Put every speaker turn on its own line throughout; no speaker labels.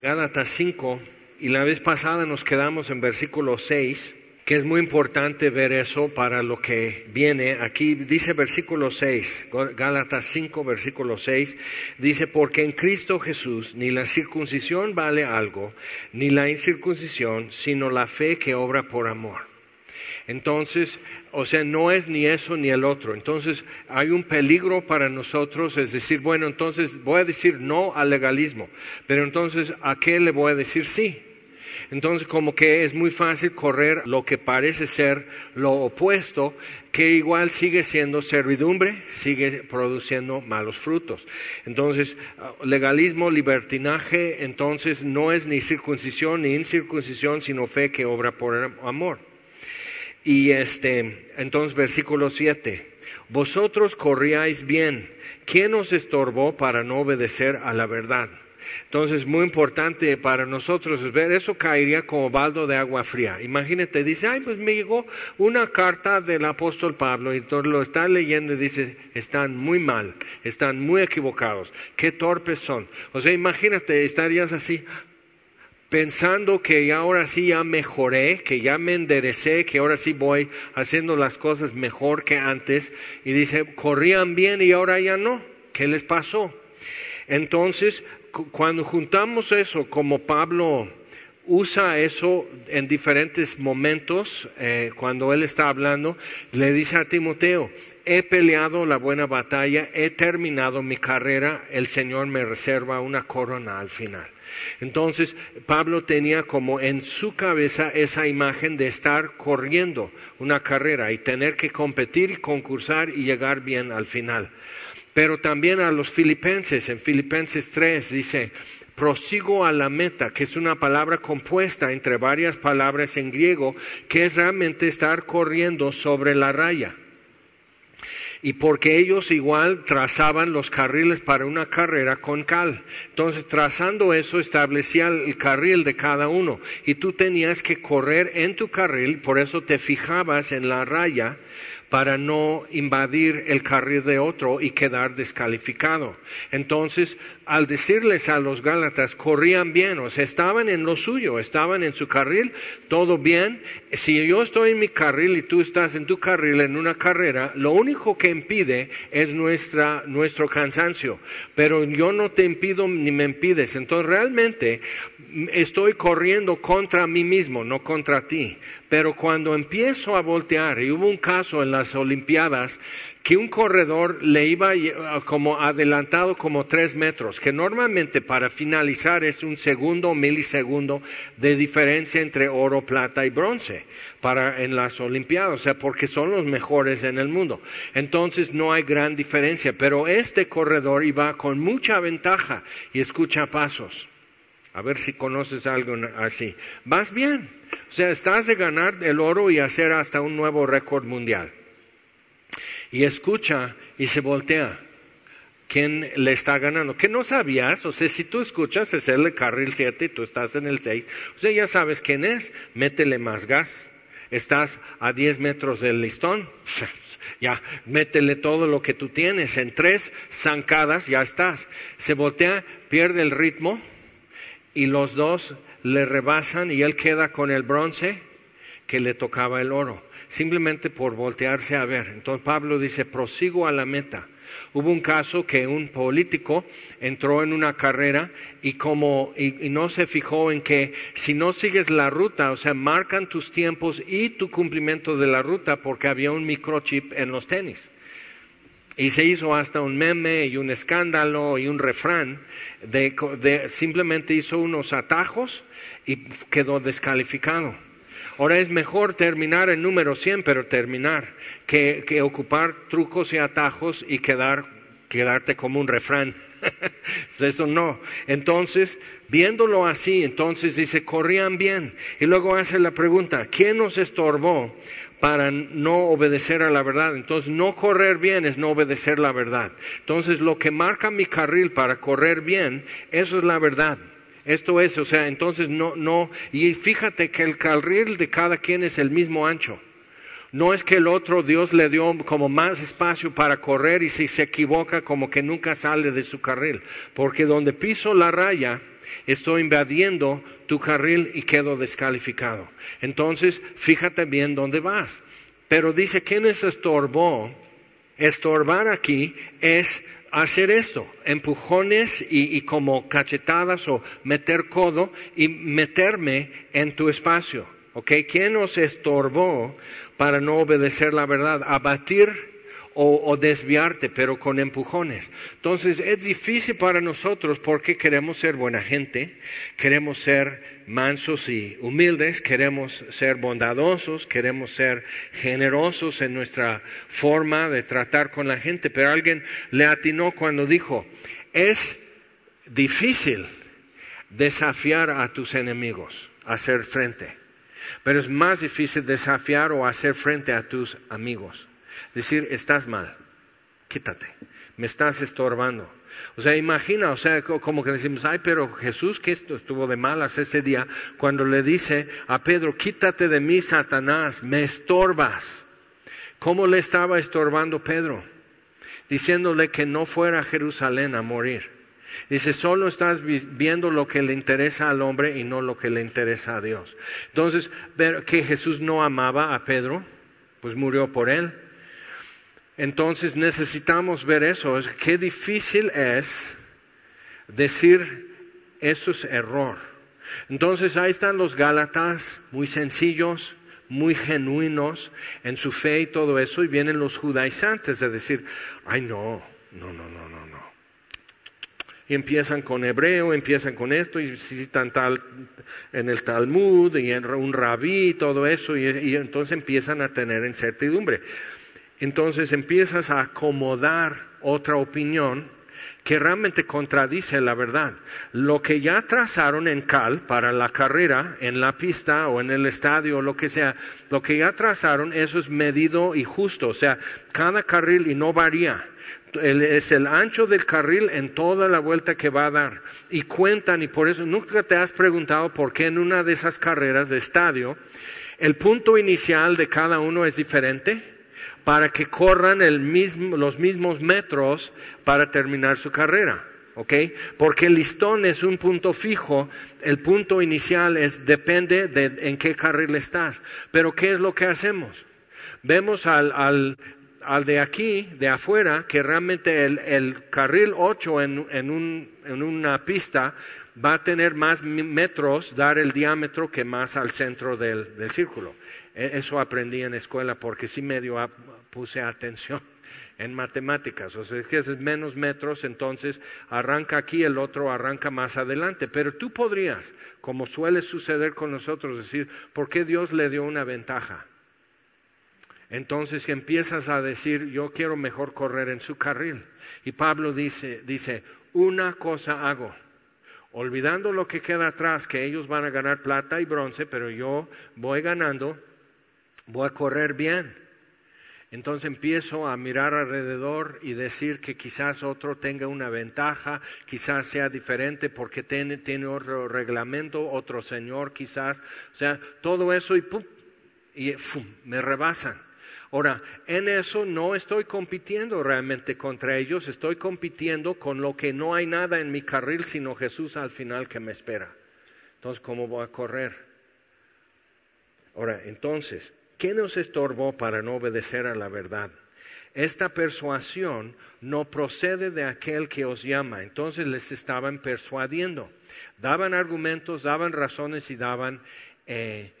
Gálatas 5 y la vez pasada nos quedamos en versículo 6, que es muy importante ver eso para lo que viene. Aquí dice versículo 6, Gálatas 5, versículo 6, dice, porque en Cristo Jesús ni la circuncisión vale algo, ni la incircuncisión, sino la fe que obra por amor. Entonces, o sea, no es ni eso ni el otro. Entonces, hay un peligro para nosotros, es decir, bueno, entonces voy a decir no al legalismo, pero entonces, ¿a qué le voy a decir sí? Entonces, como que es muy fácil correr lo que parece ser lo opuesto, que igual sigue siendo servidumbre, sigue produciendo malos frutos. Entonces, legalismo, libertinaje, entonces no es ni circuncisión ni incircuncisión, sino fe que obra por amor. Y este, entonces versículo 7, vosotros corríais bien, ¿quién os estorbó para no obedecer a la verdad? Entonces, muy importante para nosotros ver, eso caería como baldo de agua fría. Imagínate, dice, ay, pues me llegó una carta del apóstol Pablo y entonces lo está leyendo y dice, están muy mal, están muy equivocados, qué torpes son. O sea, imagínate, estarías así, pensando que ahora sí ya mejoré, que ya me enderecé, que ahora sí voy haciendo las cosas mejor que antes, y dice, corrían bien y ahora ya no, ¿qué les pasó? Entonces, cuando juntamos eso, como Pablo usa eso en diferentes momentos, eh, cuando él está hablando, le dice a Timoteo, he peleado la buena batalla, he terminado mi carrera, el Señor me reserva una corona al final. Entonces, Pablo tenía como en su cabeza esa imagen de estar corriendo una carrera y tener que competir concursar y llegar bien al final. Pero también a los filipenses, en Filipenses 3 dice, prosigo a la meta, que es una palabra compuesta entre varias palabras en griego, que es realmente estar corriendo sobre la raya y porque ellos igual trazaban los carriles para una carrera con cal. Entonces, trazando eso, establecía el carril de cada uno y tú tenías que correr en tu carril, por eso te fijabas en la raya para no invadir el carril de otro y quedar descalificado. Entonces, al decirles a los Gálatas, corrían bien, o sea, estaban en lo suyo, estaban en su carril, todo bien. Si yo estoy en mi carril y tú estás en tu carril en una carrera, lo único que impide es nuestra, nuestro cansancio, pero yo no te impido ni me impides. Entonces, realmente estoy corriendo contra mí mismo, no contra ti. Pero cuando empiezo a voltear, y hubo un caso en las Olimpiadas que un corredor le iba como adelantado como tres metros, que normalmente para finalizar es un segundo milisegundo de diferencia entre oro, plata y bronce para en las Olimpiadas, o sea, porque son los mejores en el mundo. Entonces no hay gran diferencia, pero este corredor iba con mucha ventaja y escucha pasos. A ver si conoces algo así. Vas bien. O sea, estás de ganar el oro y hacer hasta un nuevo récord mundial. Y escucha y se voltea. ¿Quién le está ganando? Que no sabías, o sea, si tú escuchas es el carril 7 y tú estás en el 6, o sea, ya sabes quién es, métele más gas. Estás a 10 metros del listón, ya, métele todo lo que tú tienes, en tres zancadas ya estás. Se voltea, pierde el ritmo, y los dos le rebasan y él queda con el bronce que le tocaba el oro, simplemente por voltearse a ver. Entonces Pablo dice, prosigo a la meta. Hubo un caso que un político entró en una carrera y como y, no se fijó en que si no sigues la ruta, o sea, marcan tus tiempos y tu cumplimiento de la ruta porque había un microchip en los tenis. Y se hizo hasta un meme y un escándalo y un refrán de, simplemente hizo unos atajos y quedó descalificado. Ahora es mejor terminar en número 100, pero terminar, que, que ocupar trucos y atajos y quedar, quedarte como un refrán. Eso no. Entonces, viéndolo así, entonces dice, corrían bien. Y luego hace la pregunta, ¿quién nos estorbó para no obedecer a la verdad. Entonces, no correr bien es no obedecer la verdad. Entonces, lo que marca mi carril para correr bien, eso es la verdad. Esto es, o sea, entonces no, no, y fíjate que el carril de cada quien es el mismo ancho. No es que el otro Dios le dio como más espacio para correr y si se equivoca como que nunca sale de su carril, porque donde piso la raya estoy invadiendo tu carril y quedo descalificado. Entonces, fíjate bien dónde vas. Pero dice, ¿quién es estorbó? Estorbar aquí es hacer esto, empujones y, como cachetadas o meter codo y meterme en tu espacio. ¿Ok? ¿Quién nos estorbó para no obedecer la verdad? Abatir o, desviarte, pero con empujones. Entonces es difícil para nosotros porque queremos ser buena gente, queremos ser mansos y humildes, queremos ser bondadosos, queremos ser generosos en nuestra forma de tratar con la gente, pero alguien le atinó cuando dijo, es difícil desafiar a tus enemigos, hacer frente, pero es más difícil desafiar o hacer frente a tus amigos. Decir, estás mal, quítate, me estás estorbando. O sea, imagina, o sea, como que decimos, ay, pero Jesús que esto estuvo de malas ese día, cuando le dice a Pedro, quítate de mí, Satanás, me estorbas. ¿Cómo le estaba estorbando Pedro? Diciéndole que no fuera a Jerusalén a morir. Dice, solo estás viendo lo que le interesa al hombre y no lo que le interesa a Dios. Entonces, ver que Jesús no amaba a Pedro, pues murió por él. Entonces necesitamos ver eso. Qué difícil es decir eso es error. Entonces ahí están los Gálatas, muy sencillos, muy genuinos en su fe y todo eso, y vienen los judaizantes de decir, ay no, no, no, no, no, no. Y empiezan con hebreo, empiezan con esto, y citan tal en el Talmud, y en un rabí, y todo eso, y entonces empiezan a tener incertidumbre entonces empiezas a acomodar otra opinión que realmente contradice la verdad. Lo que ya trazaron en Cal para la carrera, en la pista o en el estadio o lo que sea, lo que ya trazaron, eso es medido y justo. O sea, cada carril y no varía. es el ancho del carril en toda la vuelta que va a dar. Y cuentan, y por eso nunca te has preguntado por qué en una de esas carreras de estadio, el punto inicial de cada uno es diferente para que corran los mismos metros para terminar su carrera. ¿ok? Porque el listón es un punto fijo, el punto inicial es, depende de en qué carril estás. Pero ¿qué es lo que hacemos? Vemos al, de aquí, de afuera, que realmente el, carril 8 en, una pista va a tener más metros, dar el diámetro que más al centro del, círculo. E, eso aprendí en escuela porque sí medio puse atención en matemáticas. O sea, es que es menos metros, entonces arranca aquí, el otro arranca más adelante. Pero tú podrías, como suele suceder con nosotros, decir, ¿por qué Dios le dio una ventaja? Entonces empiezas a decir, yo quiero mejor correr en su carril. Y Pablo dice, dice, una cosa hago, olvidando lo que queda atrás, que ellos van a ganar plata y bronce, pero yo voy ganando, voy a correr bien entonces empiezo a mirar alrededor y decir que quizás otro tenga una ventaja, quizás sea diferente porque tiene, otro reglamento, otro señor quizás. O sea, todo eso y, ¡pum! y me rebasan. Ahora, en eso no estoy compitiendo realmente contra ellos, estoy compitiendo con lo que no hay nada en mi carril sino Jesús al final que me espera. Entonces, ¿cómo voy a correr? Ahora, entonces, ¿Qué nos estorbó para no obedecer a la verdad? Esta persuasión no procede de aquel que os llama. Entonces les estaban persuadiendo. Daban argumentos, daban razones y daban eh,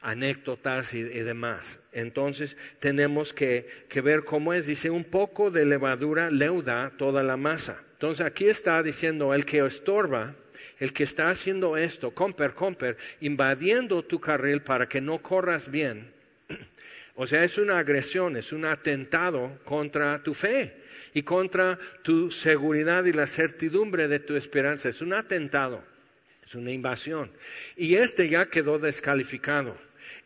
anécdotas y, demás. Entonces tenemos que, que, ver cómo es. Dice, un poco de levadura leuda toda la masa. Entonces aquí está diciendo, el que estorba, el que está haciendo esto, comper, comper, invadiendo tu carril para que no corras bien, o sea, es una agresión, es un atentado contra tu fe y contra tu seguridad y la certidumbre de tu esperanza. Es un atentado, es una invasión. Y este ya quedó descalificado.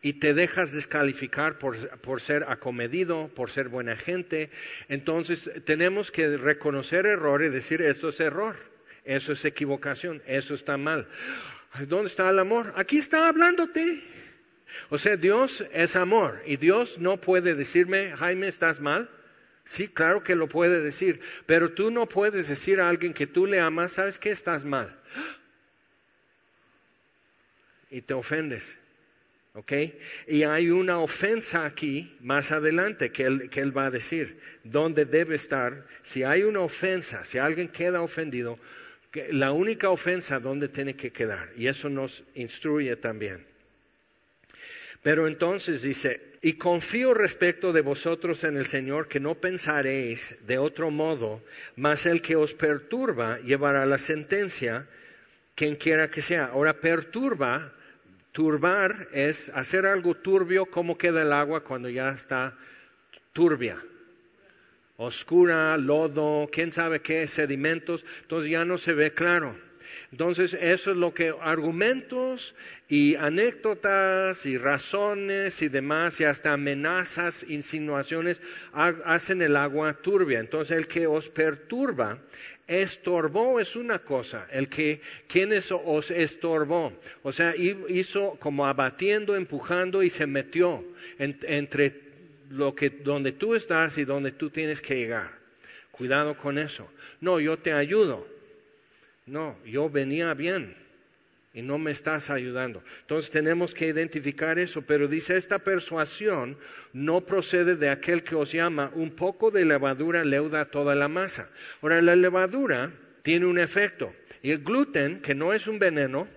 Y te dejas descalificar por, por ser acomedido, por ser buena gente. Entonces tenemos que reconocer error y decir esto es error, eso es equivocación, eso está mal. ¿Dónde está el amor? Aquí está hablándote. O sea, Dios es amor y Dios no puede decirme, Jaime, ¿estás mal? Sí, claro que lo puede decir, pero tú no puedes decir a alguien que tú le amas, ¿sabes que estás mal? Y te ofendes. ¿Ok? Y hay una ofensa aquí más adelante que él, que él va a decir, dónde debe estar. Si hay una ofensa, si alguien queda ofendido, la única ofensa dónde tiene que quedar. Y eso nos instruye también. Pero entonces dice, y confío respecto de vosotros en el Señor que no pensaréis de otro modo, mas el que os perturba llevará la sentencia, quien quiera que sea. Ahora, perturba, turbar es hacer algo turbio, como queda el agua cuando ya está turbia. Oscura, lodo, quién sabe qué, sedimentos, entonces ya no se ve claro. Entonces, eso es lo que argumentos y anécdotas y razones y demás y hasta amenazas, insinuaciones hacen el agua turbia. Entonces, el que os perturba, estorbó es una cosa, el que quien os estorbó, o sea, hizo como abatiendo, empujando y se metió entre lo que donde tú estás y donde tú tienes que llegar. Cuidado con eso. No, yo te ayudo. No, yo venía bien y no me estás ayudando. Entonces tenemos que identificar eso, pero dice, esta persuasión no procede de aquel que os llama, un poco de levadura leuda toda la masa. Ahora, la levadura tiene un efecto y el gluten, que no es un veneno,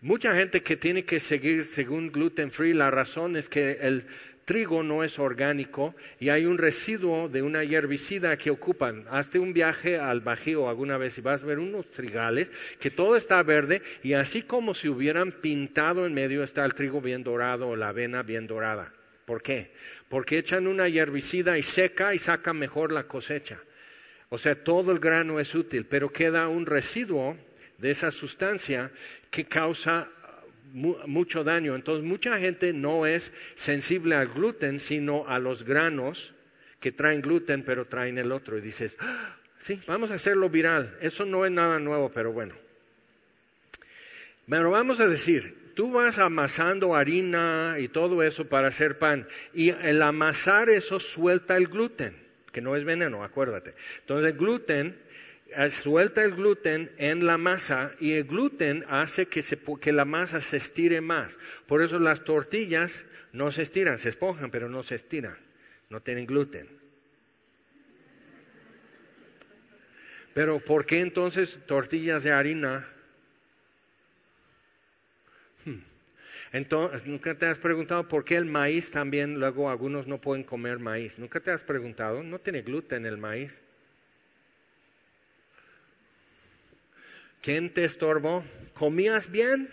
mucha gente que tiene que seguir según gluten free, la razón es que el trigo no es orgánico y hay un residuo de una herbicida que ocupan. Hazte un viaje al Bajío alguna vez y vas a ver unos trigales que todo está verde y así como si hubieran pintado en medio está el trigo bien dorado o la avena bien dorada. ¿Por qué? Porque echan una herbicida y seca y saca mejor la cosecha. O sea, todo el grano es útil, pero queda un residuo de esa sustancia que causa mucho daño. Entonces mucha gente no es sensible al gluten, sino a los granos que traen gluten, pero traen el otro. Y dices, ah, sí, vamos a hacerlo viral. Eso no es nada nuevo, pero bueno. Pero vamos a decir, tú vas amasando harina y todo eso para hacer pan. Y el amasar eso suelta el gluten, que no es veneno, acuérdate. Entonces gluten suelta el gluten en la masa y el gluten hace que, que, la masa se estire más. Por eso las tortillas no se estiran, se esponjan, pero no se estiran. No tienen gluten. Pero ¿por qué entonces tortillas de harina? Hmm. Entonces, ¿nunca te has preguntado por qué el maíz también, luego algunos no pueden comer maíz? ¿Nunca te has preguntado? No tiene gluten el maíz. ¿Quién te estorbó? ¿Comías bien?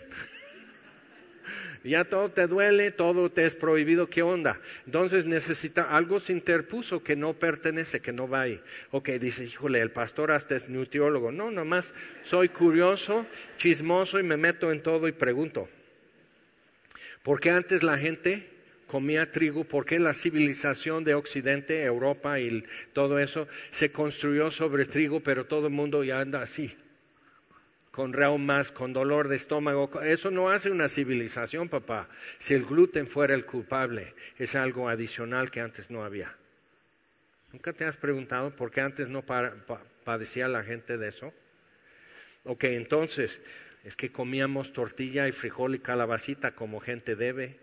ya todo te duele, todo te es prohibido, ¿qué onda? Entonces necesita, algo se interpuso que no pertenece, que no va ahí. Ok, dice, híjole, el pastor hasta es nutriólogo. No, nomás soy curioso, chismoso y me meto en todo y pregunto. ¿Por qué antes la gente comía trigo? ¿Por qué la civilización de Occidente, Europa y todo eso se construyó sobre trigo, pero todo el mundo ya anda así? Con reumas, con dolor de estómago. Eso no hace una civilización, papá. Si el gluten fuera el culpable, es algo adicional que antes no había. ¿Nunca te has preguntado por qué antes no padecía la gente de eso? Ok, entonces, es que comíamos tortilla y frijol y calabacita como gente debe,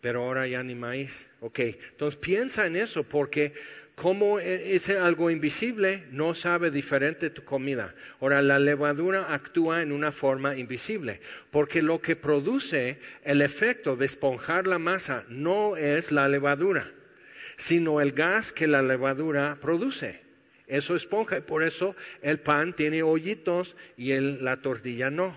pero ahora ya ni maíz. Ok, entonces piensa en eso porque como e, es algo invisible, no sabe diferente tu comida. Ahora, la levadura actúa en una forma invisible, porque lo que produce el efecto de esponjar la masa no es la levadura, sino el gas que la levadura produce. Eso esponja y por eso el pan tiene hoyitos y la tortilla no.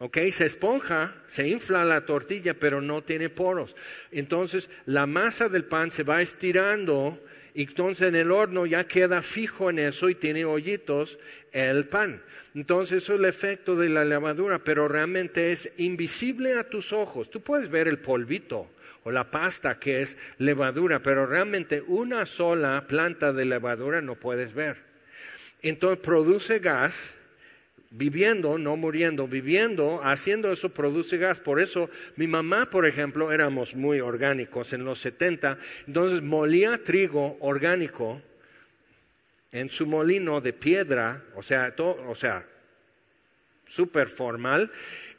¿Ok? Se esponja, se infla la tortilla, pero no tiene poros. Entonces la masa del pan se va estirando y entonces en el horno ya queda fijo en eso y tiene hoyitos el pan. Entonces eso es el efecto de la levadura, pero realmente es invisible a tus ojos. Tú puedes ver el polvito o la pasta que es levadura, pero realmente una sola planta de levadura no puedes ver. Entonces produce gas viviendo, no muriendo, viviendo, haciendo eso produce gas. Por eso mi mamá, por ejemplo, éramos muy orgánicos en los 70, entonces molía trigo orgánico en su molino de piedra, o sea, todo, o sea, súper formal,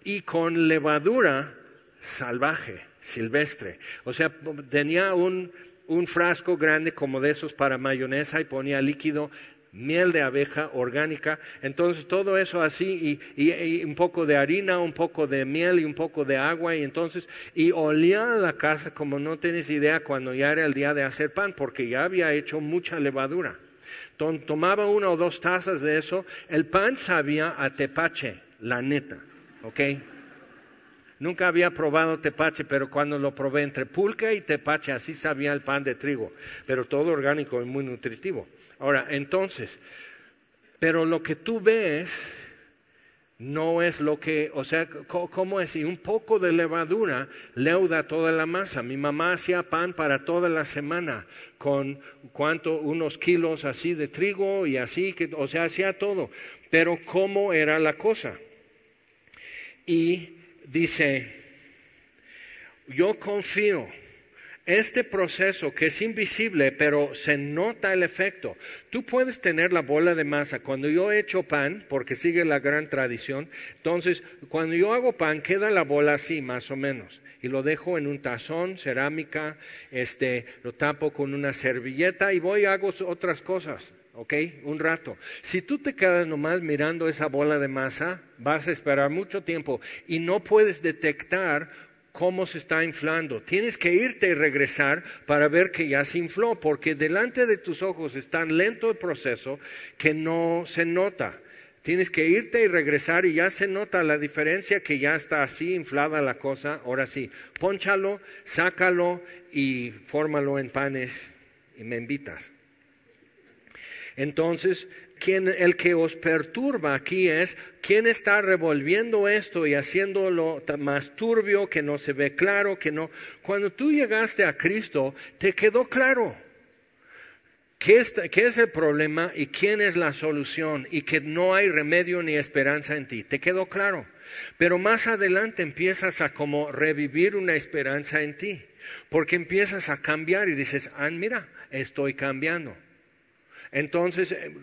y con levadura salvaje, silvestre. O sea, tenía un, un frasco grande como de esos para mayonesa y ponía líquido miel de abeja orgánica, entonces todo eso así y, un poco de harina, un poco de miel y un poco de agua y entonces y olía la casa como no tienes idea cuando ya era el día de hacer pan porque ya había hecho mucha levadura. tomaba una o dos tazas de eso, el pan sabía a tepache, la neta, ¿ok? Nunca había probado tepache, pero cuando lo probé entre pulque y tepache, así sabía el pan de trigo, pero todo orgánico y muy nutritivo. Ahora, entonces, pero lo que tú ves no es lo que, o sea, ¿cómo es? Y un poco de levadura leuda toda la masa. Mi mamá hacía pan para toda la semana con cuánto, unos kilos así de trigo y así, que, o sea, hacía todo. Pero ¿cómo era la cosa? Y dice, yo confío. Este proceso que es invisible, pero se nota el efecto. Tú puedes tener la bola de masa. Cuando yo echo pan, porque sigue la gran tradición, entonces cuando yo hago pan queda la bola así, más o menos. Y lo dejo en un tazón, cerámica, este, lo tapo con una servilleta y voy y hago otras cosas. ¿Ok? Un rato. Si tú te quedas nomás mirando esa bola de masa, vas a esperar mucho tiempo y no puedes detectar cómo se está inflando. Tienes que irte y regresar para ver que ya se infló, porque delante de tus ojos es tan lento el proceso que no se nota. Tienes que irte y regresar y ya se nota la diferencia que ya está así inflada la cosa. Ahora sí, ponchalo, sácalo y fórmalo en panes y me invitas. Entonces, el que os perturba aquí es quién está revolviendo esto y haciéndolo más turbio, que no se ve claro, que no. Cuando tú llegaste a Cristo, te quedó claro. ¿Qué es, ¿Qué es el problema y quién es la solución? Y que no hay remedio ni esperanza en ti. Te quedó claro. Pero más adelante empiezas a como revivir una esperanza en ti. Porque empiezas a cambiar y dices, ah, mira, estoy cambiando. Entonces, eh,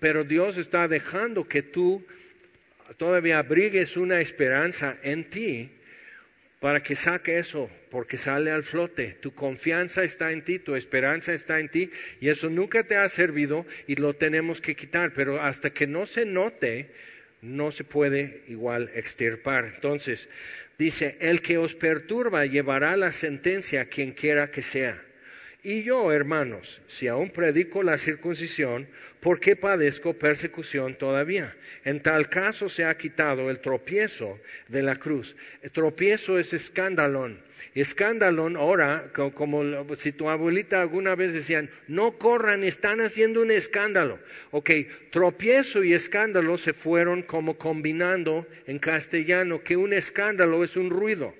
pero Dios está dejando que tú todavía abrigues una esperanza en ti para que saque eso, porque sale al flote. Tu confianza está en ti, tu esperanza está en ti, y eso nunca te ha servido y lo tenemos que quitar, pero hasta que no se note, no se puede igual extirpar. Entonces, dice, el que os perturba llevará la sentencia a quien quiera que sea. Y yo, hermanos, si aún predico la circuncisión, ¿por qué padezco persecución todavía? En tal caso se ha quitado el tropiezo de la cruz. El tropiezo es escándalón. Escándalón ahora, como si tu abuelita alguna vez decían, no corran, están haciendo un escándalo. Ok, tropiezo y escándalo se fueron como combinando en castellano, que un escándalo es un ruido.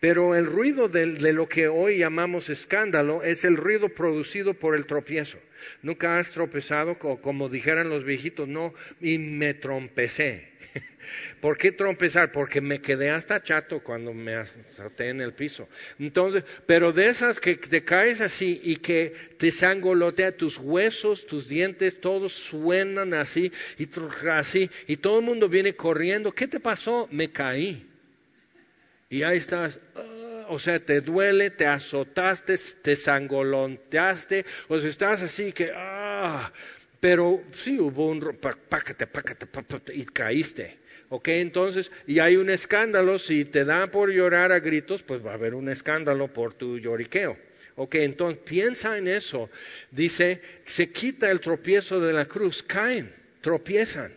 Pero el ruido de, lo que hoy llamamos escándalo es el ruido producido por el tropiezo. Nunca has tropezado, como dijeran los viejitos, no, y me trompecé. ¿Por qué trompezar? Porque me quedé hasta chato cuando me azoté en el piso. Entonces, pero de esas que te caes así y que te sangolotea tus huesos, tus dientes, todos suenan así y así, y todo el mundo viene corriendo. ¿Qué te pasó? Me caí. Y ahí estás, ah, o sea, te duele, te azotaste, te sangolonteaste, o sea, estás así que, ah, pero sí hubo un, pácate, y caíste. ¿Ok? Entonces, y hay un escándalo, si te da por llorar a gritos, pues va a haber un escándalo por tu lloriqueo. Ok, entonces piensa en eso. Dice, se quita el tropiezo de la cruz, caen, tropiezan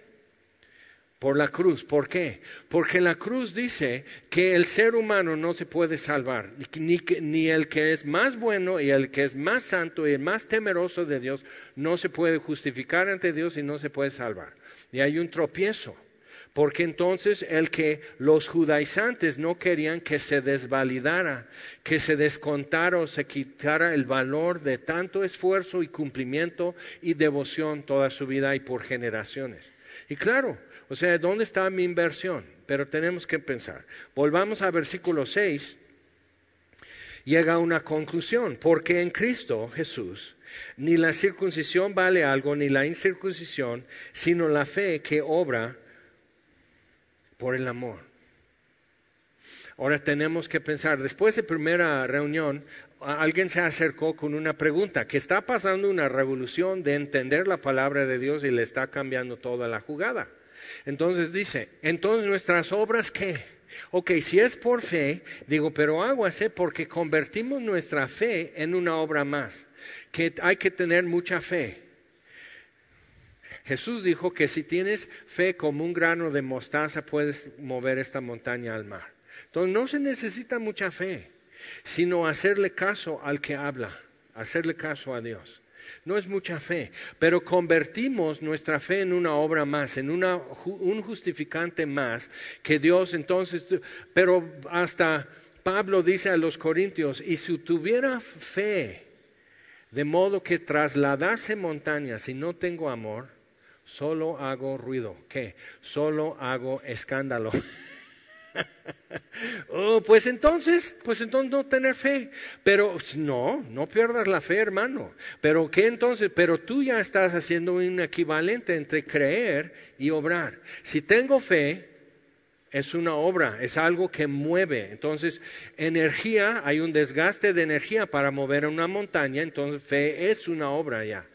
por la cruz. ¿Por qué? Porque la cruz dice que el ser humano no se puede salvar, ni, ni, el que es más bueno y el que es más santo y el más temeroso de Dios no se puede justificar ante Dios y no se puede salvar. Y hay un tropiezo. Porque entonces el que los judaizantes no querían que se desvalidara, que se descontara o se quitara el valor de tanto esfuerzo y cumplimiento y devoción toda su vida y por generaciones. Y claro, O sea, ¿dónde está mi inversión? Pero tenemos que pensar. Volvamos a versículo 6. Llega a una conclusión, porque en Cristo Jesús ni la circuncisión vale algo, ni la incircuncisión, sino la fe que obra por el amor. Ahora tenemos que pensar, después de primera reunión, alguien se acercó con una pregunta, que está pasando una revolución de entender la palabra de Dios y le está cambiando toda la jugada. Entonces dice, entonces nuestras obras qué? Ok, si es por fe, digo, pero aguase porque convertimos nuestra fe en una obra más, que hay que tener mucha fe. Jesús dijo que si tienes fe como un grano de mostaza puedes mover esta montaña al mar. Entonces no se necesita mucha fe, sino hacerle caso al que habla, hacerle caso a Dios. No es mucha fe, pero convertimos nuestra fe en una obra más, en una, un justificante más que Dios entonces, pero hasta Pablo dice a los corintios, y si tuviera fe, de modo que trasladase montañas y no tengo amor, solo hago ruido. ¿Qué? Solo hago escándalo. oh, pues entonces, pues entonces no tener fe. Pero no, no pierdas la fe, hermano. Pero ¿qué entonces? Pero tú ya estás haciendo un equivalente entre creer y obrar. Si tengo fe, es una obra, es algo que mueve. Entonces, energía, hay un desgaste de energía para mover una montaña, entonces fe es una obra ya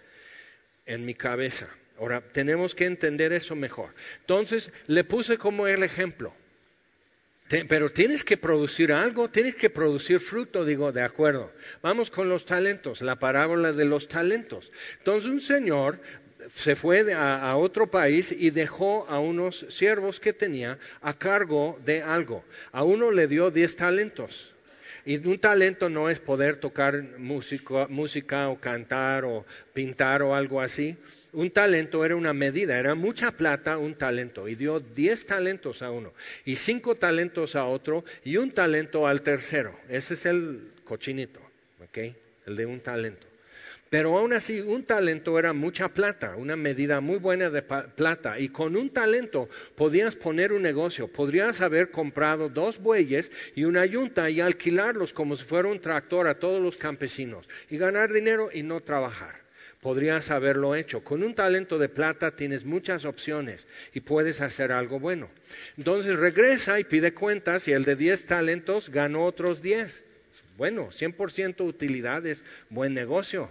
en mi cabeza. Ahora, tenemos que entender eso mejor. Entonces, le puse como el ejemplo. Pero tienes que producir algo, tienes que producir fruto, digo, de acuerdo. Vamos con los talentos, la parábola de los talentos. Entonces un señor se fue a, otro país y dejó a unos siervos que tenía a cargo de algo. A uno le dio diez talentos. Y un talento no es poder tocar música o cantar o pintar o algo así un talento era una medida, era mucha plata un talento, y dio diez talentos a uno, y cinco talentos a otro, y un talento al tercero. Ese es el cochinito, ¿ok? El de un talento. Pero aún así, un talento era mucha plata, una medida muy buena de plata. Y con un talento podías poner un negocio. Podrías haber comprado dos bueyes y una yunta y alquilarlos como si fuera un tractor a todos los campesinos. Y ganar dinero y no trabajar podrías haberlo hecho. Con un talento de plata tienes muchas opciones y puedes hacer algo bueno. Entonces regresa y pide cuentas y el de 10 talentos ganó otros 10. Bueno, 100% utilidades, buen negocio,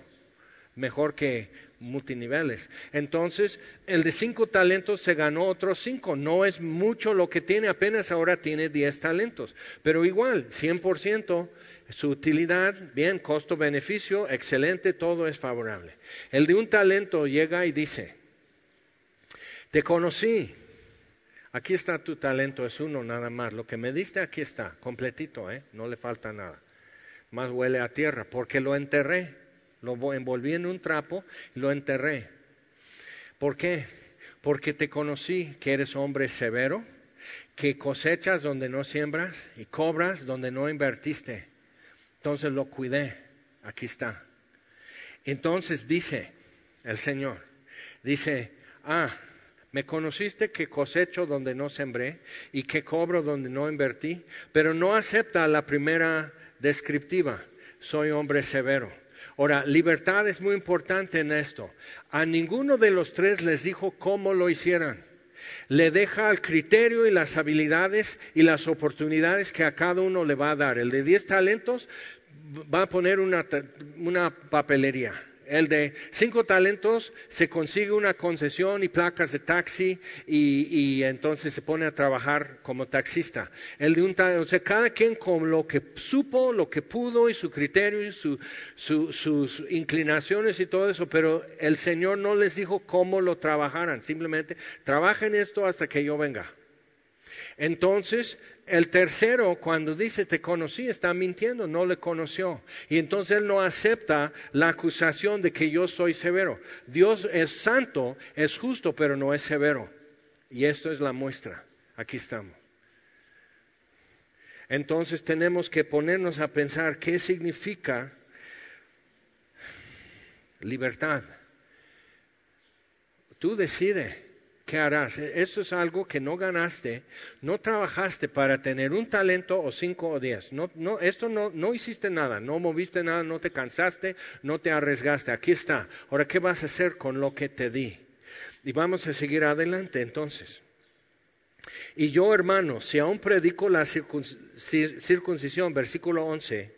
mejor que multiniveles. Entonces, el de 5 talentos se ganó otros 5. No es mucho lo que tiene, apenas ahora tiene 10 talentos. Pero igual, 100% su utilidad, bien, costo-beneficio, excelente, todo es favorable. El de un talento llega y dice, te conocí, aquí está tu talento, es uno nada más, lo que me diste aquí está, completito, ¿eh? no le falta nada. Más huele a tierra, porque lo enterré, lo envolví en un trapo y lo enterré. ¿Por qué? Porque te conocí que eres hombre severo, que cosechas donde no siembras y cobras donde no invertiste. Entonces lo cuidé. Aquí está. Entonces dice el Señor, dice, ah, me conociste que cosecho donde no sembré y que cobro donde no invertí, pero no acepta la primera descriptiva, soy hombre severo. Ahora, libertad es muy importante en esto. A ninguno de los tres les dijo cómo lo hicieran. Le deja al criterio y las habilidades y las oportunidades que a cada uno le va a dar. El de 10 talentos va a poner una, una papelería el de cinco talentos se consigue una concesión y placas de taxi y, entonces se pone a trabajar como taxista. El de un talento, o sea, cada quien con lo que supo, lo que pudo y su criterio y sus inclinaciones y todo eso, pero el Señor no les dijo cómo lo trabajaran, simplemente trabajen esto hasta que yo venga. Entonces, el tercero, cuando dice te conocí, está mintiendo, no le conoció. Y entonces él no acepta la acusación de que yo soy severo. Dios es santo, es justo, pero no es severo. Y esto es la muestra. Aquí estamos. Entonces tenemos que ponernos a pensar qué significa libertad. Tú decides ¿qué harás? Esto es algo que no ganaste, no trabajaste para tener un talento o cinco o diez. No, no, esto no, no hiciste nada, no moviste nada, no te cansaste, no te arriesgaste. Aquí está. Ahora, ¿qué vas a hacer con lo que te di? Y vamos a seguir adelante entonces. Y yo, hermano, si aún predico la circuncisión, versículo 11,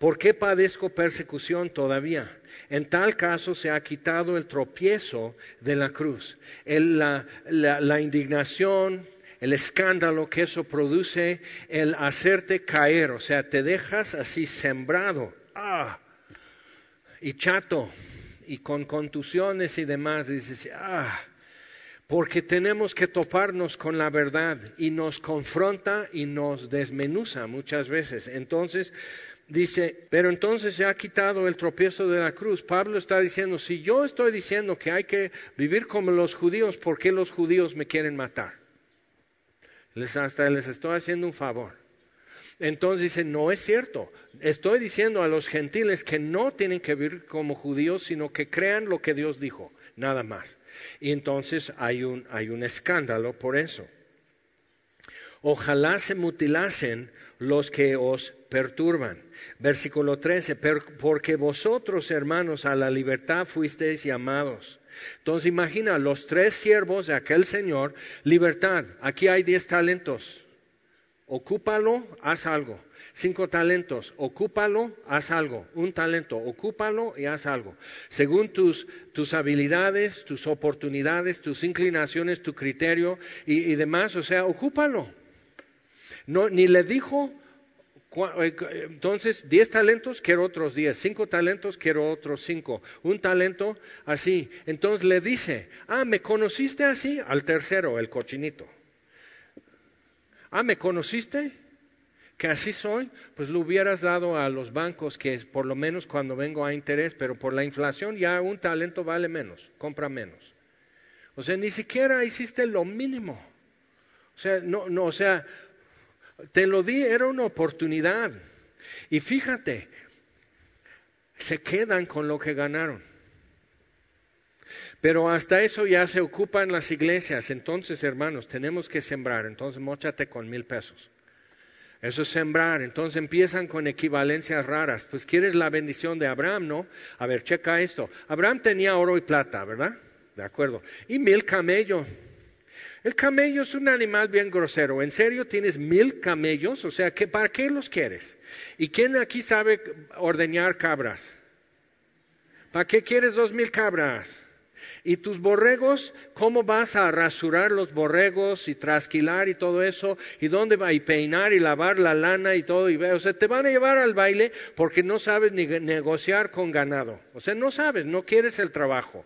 ¿por qué padezco persecución todavía? En tal caso se ha quitado el tropiezo de la cruz, la, indignación, el escándalo que eso produce, el hacerte caer, o sea, te dejas así sembrado, ah, y chato, y con contusiones y demás, dices, ah, porque tenemos que toparnos con la verdad y nos confronta y nos desmenuza muchas veces. Entonces, dice, pero entonces se ha quitado el tropiezo de la cruz. Pablo está diciendo, si yo estoy diciendo que hay que vivir como los judíos, ¿por qué los judíos me quieren matar? Les, hasta les estoy haciendo un favor. Entonces dice, no es cierto. Estoy diciendo a los gentiles que no tienen que vivir como judíos, sino que crean lo que Dios dijo, nada más. Y entonces hay un, hay un escándalo por eso. Ojalá se mutilasen los que os perturban. Versículo 13, porque vosotros, hermanos, a la libertad fuisteis llamados. Entonces imagina los tres siervos de aquel Señor, libertad, aquí hay diez talentos, ocúpalo, haz algo cinco talentos, ocúpalo, haz algo, un talento, ocúpalo y haz algo. Según tus, tus habilidades, tus oportunidades, tus inclinaciones, tu criterio y, demás, o sea, ocúpalo. No, ni le dijo, eh, entonces, diez talentos, quiero otros diez, cinco talentos, quiero otros cinco, un talento, así. Entonces le dice, ah, ¿me conociste así? Al tercero, el cochinito. Ah, ¿me conociste? que así soy, pues lo hubieras dado a los bancos que por lo menos cuando vengo a interés, pero por la inflación ya un talento vale menos, compra menos. O sea, ni siquiera hiciste lo mínimo. O sea, no, no, o sea, te lo di, era una oportunidad. Y fíjate, se quedan con lo que ganaron. Pero hasta eso ya se ocupan las iglesias. Entonces, hermanos, tenemos que sembrar. Entonces, mochate con mil pesos. Eso es sembrar. Entonces empiezan con equivalencias raras. Pues quieres la bendición de Abraham, ¿no? A ver, checa esto. Abraham tenía oro y plata, ¿verdad? De acuerdo. Y mil camellos. El camello es un animal bien grosero. ¿En serio tienes mil camellos? O sea, ¿para qué los quieres? ¿Y quién aquí sabe ordeñar cabras? ¿Para qué quieres dos mil cabras? Y tus borregos, ¿cómo vas a rasurar los borregos y trasquilar y todo eso? ¿Y dónde va? Y peinar y lavar la lana y todo. Y, o sea, te van a llevar al baile porque no sabes ni negociar con ganado. O sea, no sabes, no quieres el trabajo.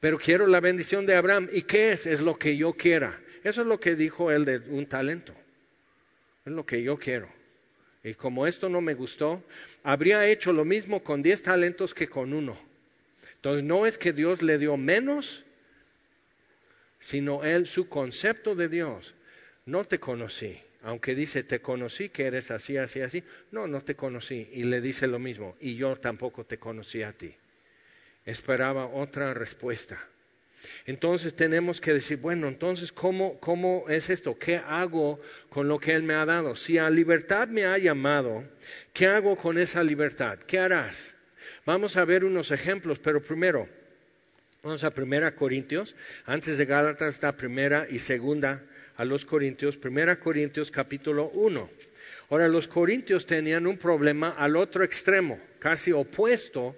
Pero quiero la bendición de Abraham. ¿Y qué es? Es lo que yo quiera. Eso es lo que dijo él de un talento. Es lo que yo quiero. Y como esto no me gustó, habría hecho lo mismo con diez talentos que con uno. Entonces no es que Dios le dio menos, sino él, su concepto de Dios. No te conocí, aunque dice te conocí que eres así, así, así. No, no te conocí. Y le dice lo mismo, y yo tampoco te conocí a ti. Esperaba otra respuesta. Entonces tenemos que decir, bueno, entonces, ¿cómo, ¿cómo es esto? ¿Qué hago con lo que Él me ha dado? Si a libertad me ha llamado, ¿qué hago con esa libertad? ¿Qué harás? Vamos a ver unos ejemplos, pero primero, vamos a Primera Corintios. Antes de Gálatas está Primera y Segunda a los Corintios. Primera Corintios capítulo 1. Ahora, los corintios tenían un problema al otro extremo, casi opuesto,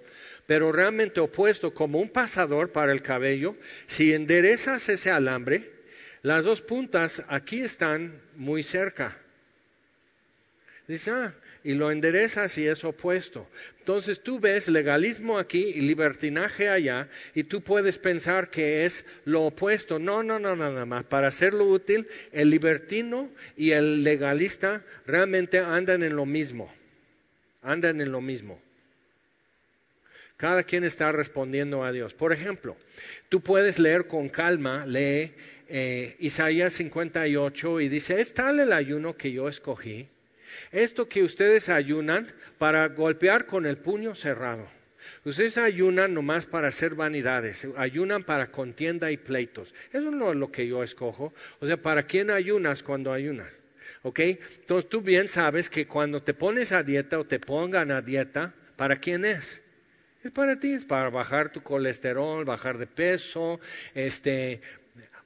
pero realmente opuesto, como un pasador para el cabello. Si enderezas ese alambre, las dos puntas aquí están muy cerca. Dice, ah, y lo enderezas y es opuesto. Entonces tú ves legalismo aquí y libertinaje allá y tú puedes pensar que es lo opuesto. No, no, no, nada más. Para hacerlo útil, el libertino y el legalista realmente andan en lo mismo. Andan en lo mismo. Cada quien está respondiendo a Dios. Por ejemplo, tú puedes leer con calma, lee eh, Isaías 58 y dice, es tal el ayuno que yo escogí esto que ustedes ayunan para golpear con el puño cerrado. Ustedes ayunan nomás para hacer vanidades, ayunan para contienda y pleitos. Eso no es lo que yo escojo. O sea, ¿para quién ayunas cuando ayunas? ¿Ok? Entonces tú bien sabes que cuando te pones a dieta o te pongan a dieta, ¿para quién es? Es para ti, es para bajar tu colesterol, bajar de peso, este,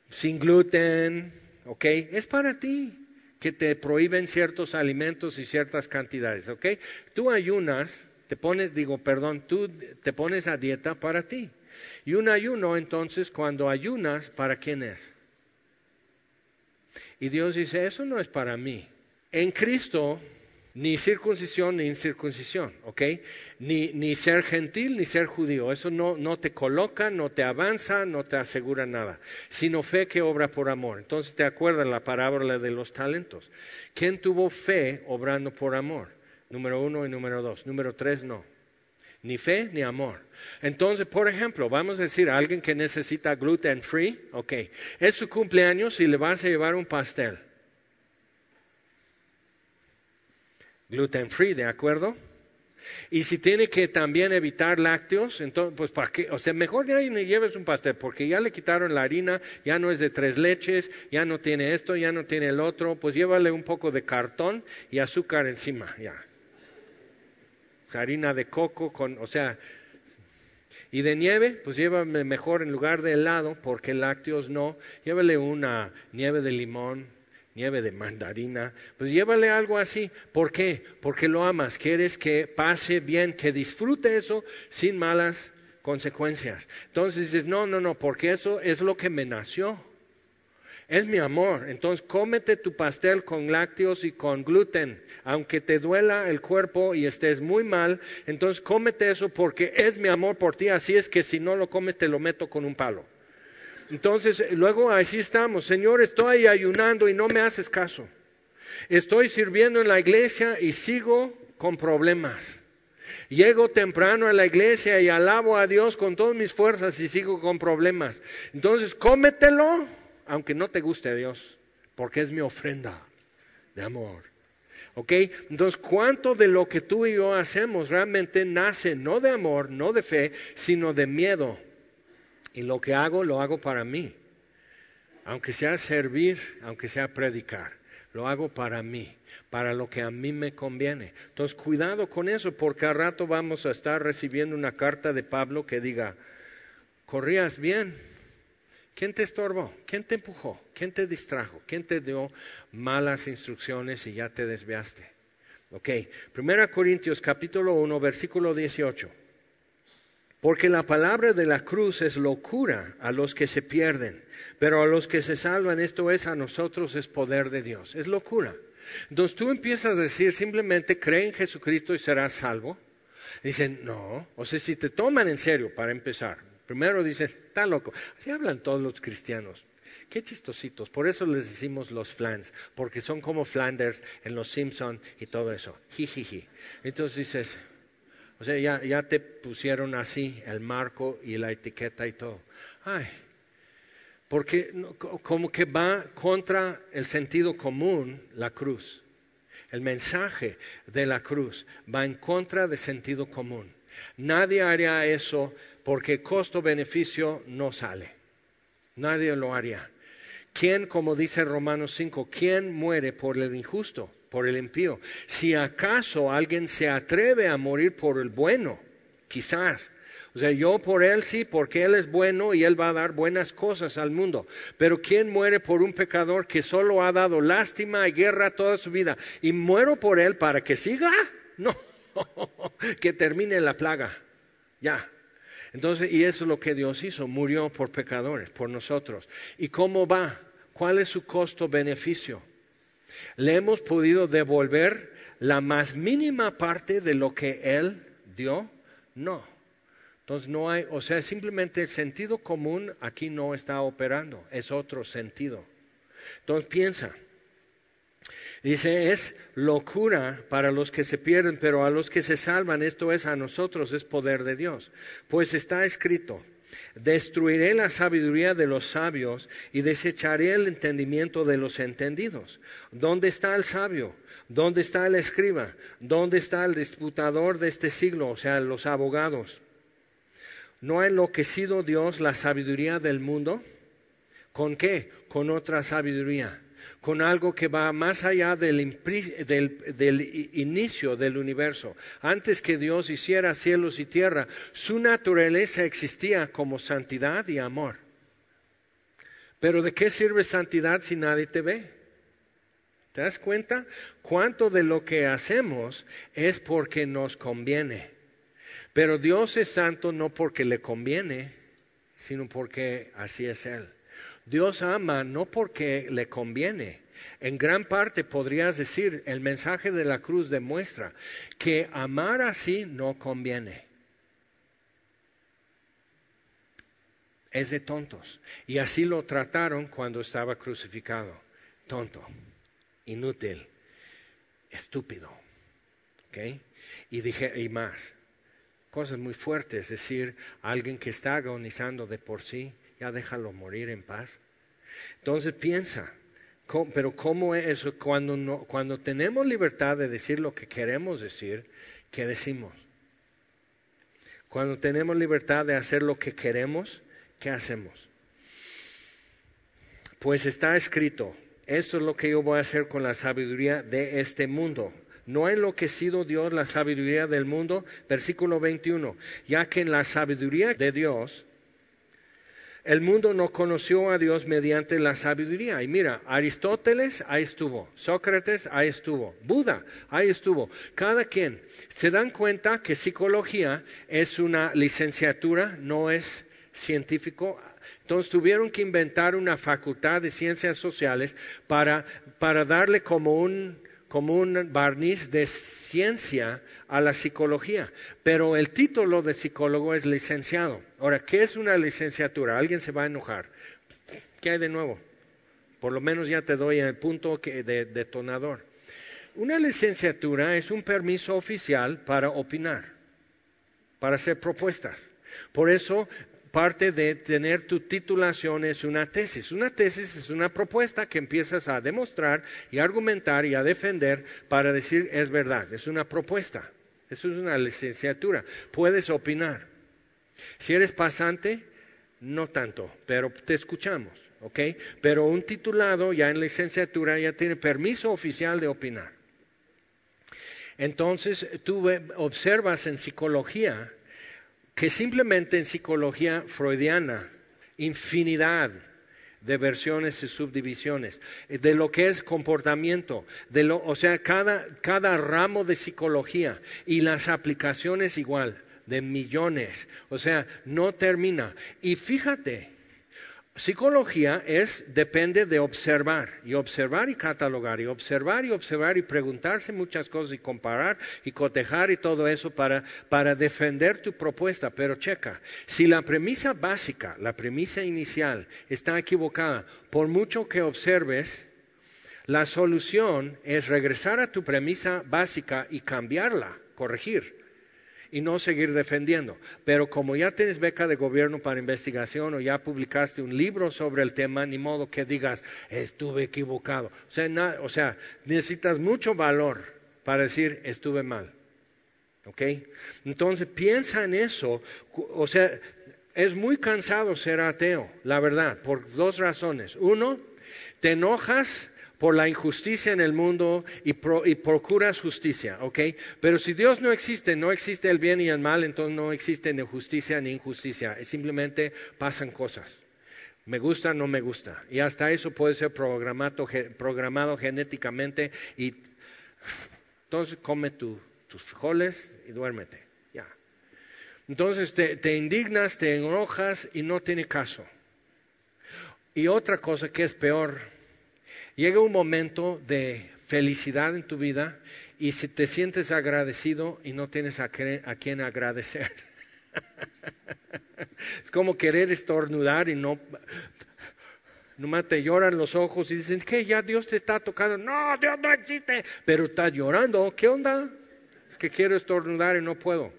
sin gluten, ¿ok? Es para ti que te prohíben ciertos alimentos y ciertas cantidades, ¿ok? Tú ayunas, te pones, digo, perdón, tú te pones a dieta para ti. Y un ayuno, entonces, cuando ayunas, ¿para quién es? Y Dios dice, eso no es para mí. En Cristo ni circuncisión ni incircuncisión, ¿ok? Ni, ser gentil ni ser judío. Eso no, no, te coloca, no te avanza, no te asegura nada, sino fe que obra por amor. Entonces te acuerdas la parábola de los talentos. ¿Quién tuvo fe obrando por amor? Número uno y número dos. Número tres, no. Ni fe ni amor. Entonces, por ejemplo, vamos a decir a alguien que necesita gluten free, ok, es su cumpleaños y le vas a llevar un pastel. Gluten free, ¿de acuerdo? Y si tiene que también evitar lácteos, entonces, pues para qué, o sea, mejor ya lleves un pastel, porque ya le quitaron la harina, ya no es de tres leches, ya no tiene esto, ya no tiene el otro, pues llévale un poco de cartón y azúcar encima, ya. harina de coco con, o sea, y de nieve, pues llévame mejor en lugar de helado, porque lácteos no, llévale una nieve de limón, nieve de mandarina, pues llévale algo así. ¿Por qué? Porque lo amas, quieres que pase bien, que disfrute eso sin malas consecuencias. Entonces dices, no, no, no, porque eso es lo que me nació. Es mi amor. Entonces cómete tu pastel con lácteos y con gluten. Aunque te duela el cuerpo y estés muy mal, entonces cómete eso porque es mi amor por ti. Así es que si no lo comes te lo meto con un palo. Entonces, luego así estamos. Señor, estoy ayunando y no me haces caso. Estoy sirviendo en la iglesia y sigo con problemas. Llego temprano a la iglesia y alabo a Dios con todas mis fuerzas y sigo con problemas. Entonces, cómetelo, aunque no te guste a Dios, porque es mi ofrenda de amor. ¿Ok? Entonces, ¿cuánto de lo que tú y yo hacemos realmente nace no de amor, no de fe, sino de miedo? Y lo que hago, lo hago para mí. Aunque sea servir, aunque sea predicar, lo hago para mí, para lo que a mí me conviene. Entonces, cuidado con eso, porque a rato vamos a estar recibiendo una carta de Pablo que diga, corrías bien. ¿Quién te estorbó? ¿Quién te empujó? ¿Quién te distrajo? ¿Quién te dio malas instrucciones y ya te desviaste? Ok, 1 Corintios capítulo 1, versículo 18. Porque la palabra de la cruz es locura a los que se pierden, pero a los que se salvan, esto es a nosotros, es poder de Dios. Es locura. Entonces tú empiezas a decir simplemente cree en Jesucristo y serás salvo. Dicen, no, o sea, si te toman en serio para empezar, primero dicen, está loco. Así hablan todos los cristianos. Qué chistositos. Por eso les decimos los flans, porque son como Flanders en los Simpson y todo eso. Jijiji. Entonces dices, o sea, ya, te pusieron así el marco y la etiqueta y todo. Ay, porque como que va contra el sentido común la cruz. El mensaje de la cruz va en contra del sentido común. Nadie haría eso porque costo-beneficio no sale. Nadie lo haría. ¿Quién, como dice Romanos 5, quién muere por el injusto? por el impío. Si acaso alguien se atreve a morir por el bueno, quizás. O sea, yo por él sí, porque él es bueno y él va a dar buenas cosas al mundo. Pero ¿quién muere por un pecador que solo ha dado lástima y guerra toda su vida? ¿Y muero por él para que siga? No, que termine la plaga. Ya. Entonces, y eso es lo que Dios hizo, murió por pecadores, por nosotros. ¿Y cómo va? ¿Cuál es su costo-beneficio? Le hemos podido devolver la más mínima parte de lo que Él dio. No. Entonces no hay, o sea, simplemente el sentido común aquí no está operando, es otro sentido. Entonces piensa, dice, es locura para los que se pierden, pero a los que se salvan, esto es a nosotros, es poder de Dios. Pues está escrito, Destruiré la sabiduría de los sabios y desecharé el entendimiento de los entendidos. ¿Dónde está el sabio? ¿Dónde está el escriba? ¿Dónde está el disputador de este siglo? O sea, los abogados. ¿No ha enloquecido Dios la sabiduría del mundo? ¿Con qué? Con otra sabiduría con algo que va más allá del, inicio del universo. Antes que Dios hiciera cielos y tierra, su naturaleza existía como santidad y amor. Pero ¿de qué sirve santidad si nadie te ve? ¿Te das cuenta? ¿Cuánto de lo que hacemos es porque nos conviene? Pero Dios es santo no porque le conviene, sino porque así es Él. Dios ama no porque le conviene. En gran parte podrías decir, el mensaje de la cruz demuestra que amar así no conviene. Es de tontos. Y así lo trataron cuando estaba crucificado. Tonto, inútil, estúpido. Y dije, y más, cosas muy fuertes, es decir, alguien que está agonizando de por sí, ya déjalo morir en paz. Entonces piensa, pero ¿cómo es eso? Cuando, cuando tenemos libertad de decir lo que queremos decir, ¿qué decimos? Cuando tenemos libertad de hacer lo que queremos, ¿qué hacemos? Pues está escrito, esto es lo que yo voy a hacer con la sabiduría de este mundo. No ha enloquecido Dios la sabiduría del mundo, versículo 21, ya que en la sabiduría de Dios el mundo no conoció a Dios mediante la sabiduría. Y mira, Aristóteles, ahí estuvo. Sócrates, ahí estuvo. Buda, ahí estuvo. Cada quien. Se dan cuenta que psicología es una licenciatura, no es científico. Entonces tuvieron que inventar una facultad de ciencias sociales para, para darle como un, como un barniz de ciencia a la psicología, pero el título de psicólogo es licenciado. Ahora, ¿qué es una licenciatura? Alguien se va a enojar. ¿Qué hay de nuevo? Por lo menos ya te doy el punto de detonador. Una licenciatura es un permiso oficial para opinar, para hacer propuestas. Por eso parte de tener tu titulación es una tesis. Una tesis es una propuesta que empiezas a demostrar y argumentar y a defender para decir es verdad. Es una propuesta. Eso es una licenciatura. Puedes opinar. Si eres pasante, no tanto, pero te escuchamos, ¿ok? Pero un titulado ya en licenciatura ya tiene permiso oficial de opinar. Entonces, tú observas en psicología que simplemente en psicología freudiana, infinidad de versiones y subdivisiones, de lo que es comportamiento, o sea, cada, cada ramo de psicología y las aplicaciones igual, de millones, o sea, no termina. Y fíjate, Psicología es, depende de observar y observar y catalogar y observar y observar y preguntarse muchas cosas y comparar y cotejar y todo eso para, para defender tu propuesta. Pero checa, si la premisa básica, la premisa inicial está equivocada, por mucho que observes, la solución es regresar a tu premisa básica y cambiarla, corregir y no seguir defendiendo. Pero como ya tienes beca de gobierno para investigación o ya publicaste un libro sobre el tema, ni modo que digas, estuve equivocado. O sea, o sea necesitas mucho valor para decir, estuve mal. ¿Ok? Entonces piensa en eso. O sea, es muy cansado ser ateo, la verdad, por dos razones. Uno, te enojas por la injusticia en el mundo y, procuras justicia, ¿ok? Pero si Dios no existe, no existe el bien y el mal, entonces no existe ni justicia ni injusticia, simplemente pasan cosas. Me gusta, no me gusta. Y hasta eso puede ser programado, genéticamente y entonces come tus frijoles y duérmete. Ya. Entonces te, te indignas, te enojas y no tiene caso. Y otra cosa que es peor, Llega un momento de felicidad en tu vida y si te sientes agradecido y no tienes a, quien agradecer. es como querer estornudar y no... Nomás te lloran los ojos y dicen que ya Dios te está tocando. No, Dios no existe. Pero estás llorando. ¿Qué onda? Es que quiero estornudar y no puedo.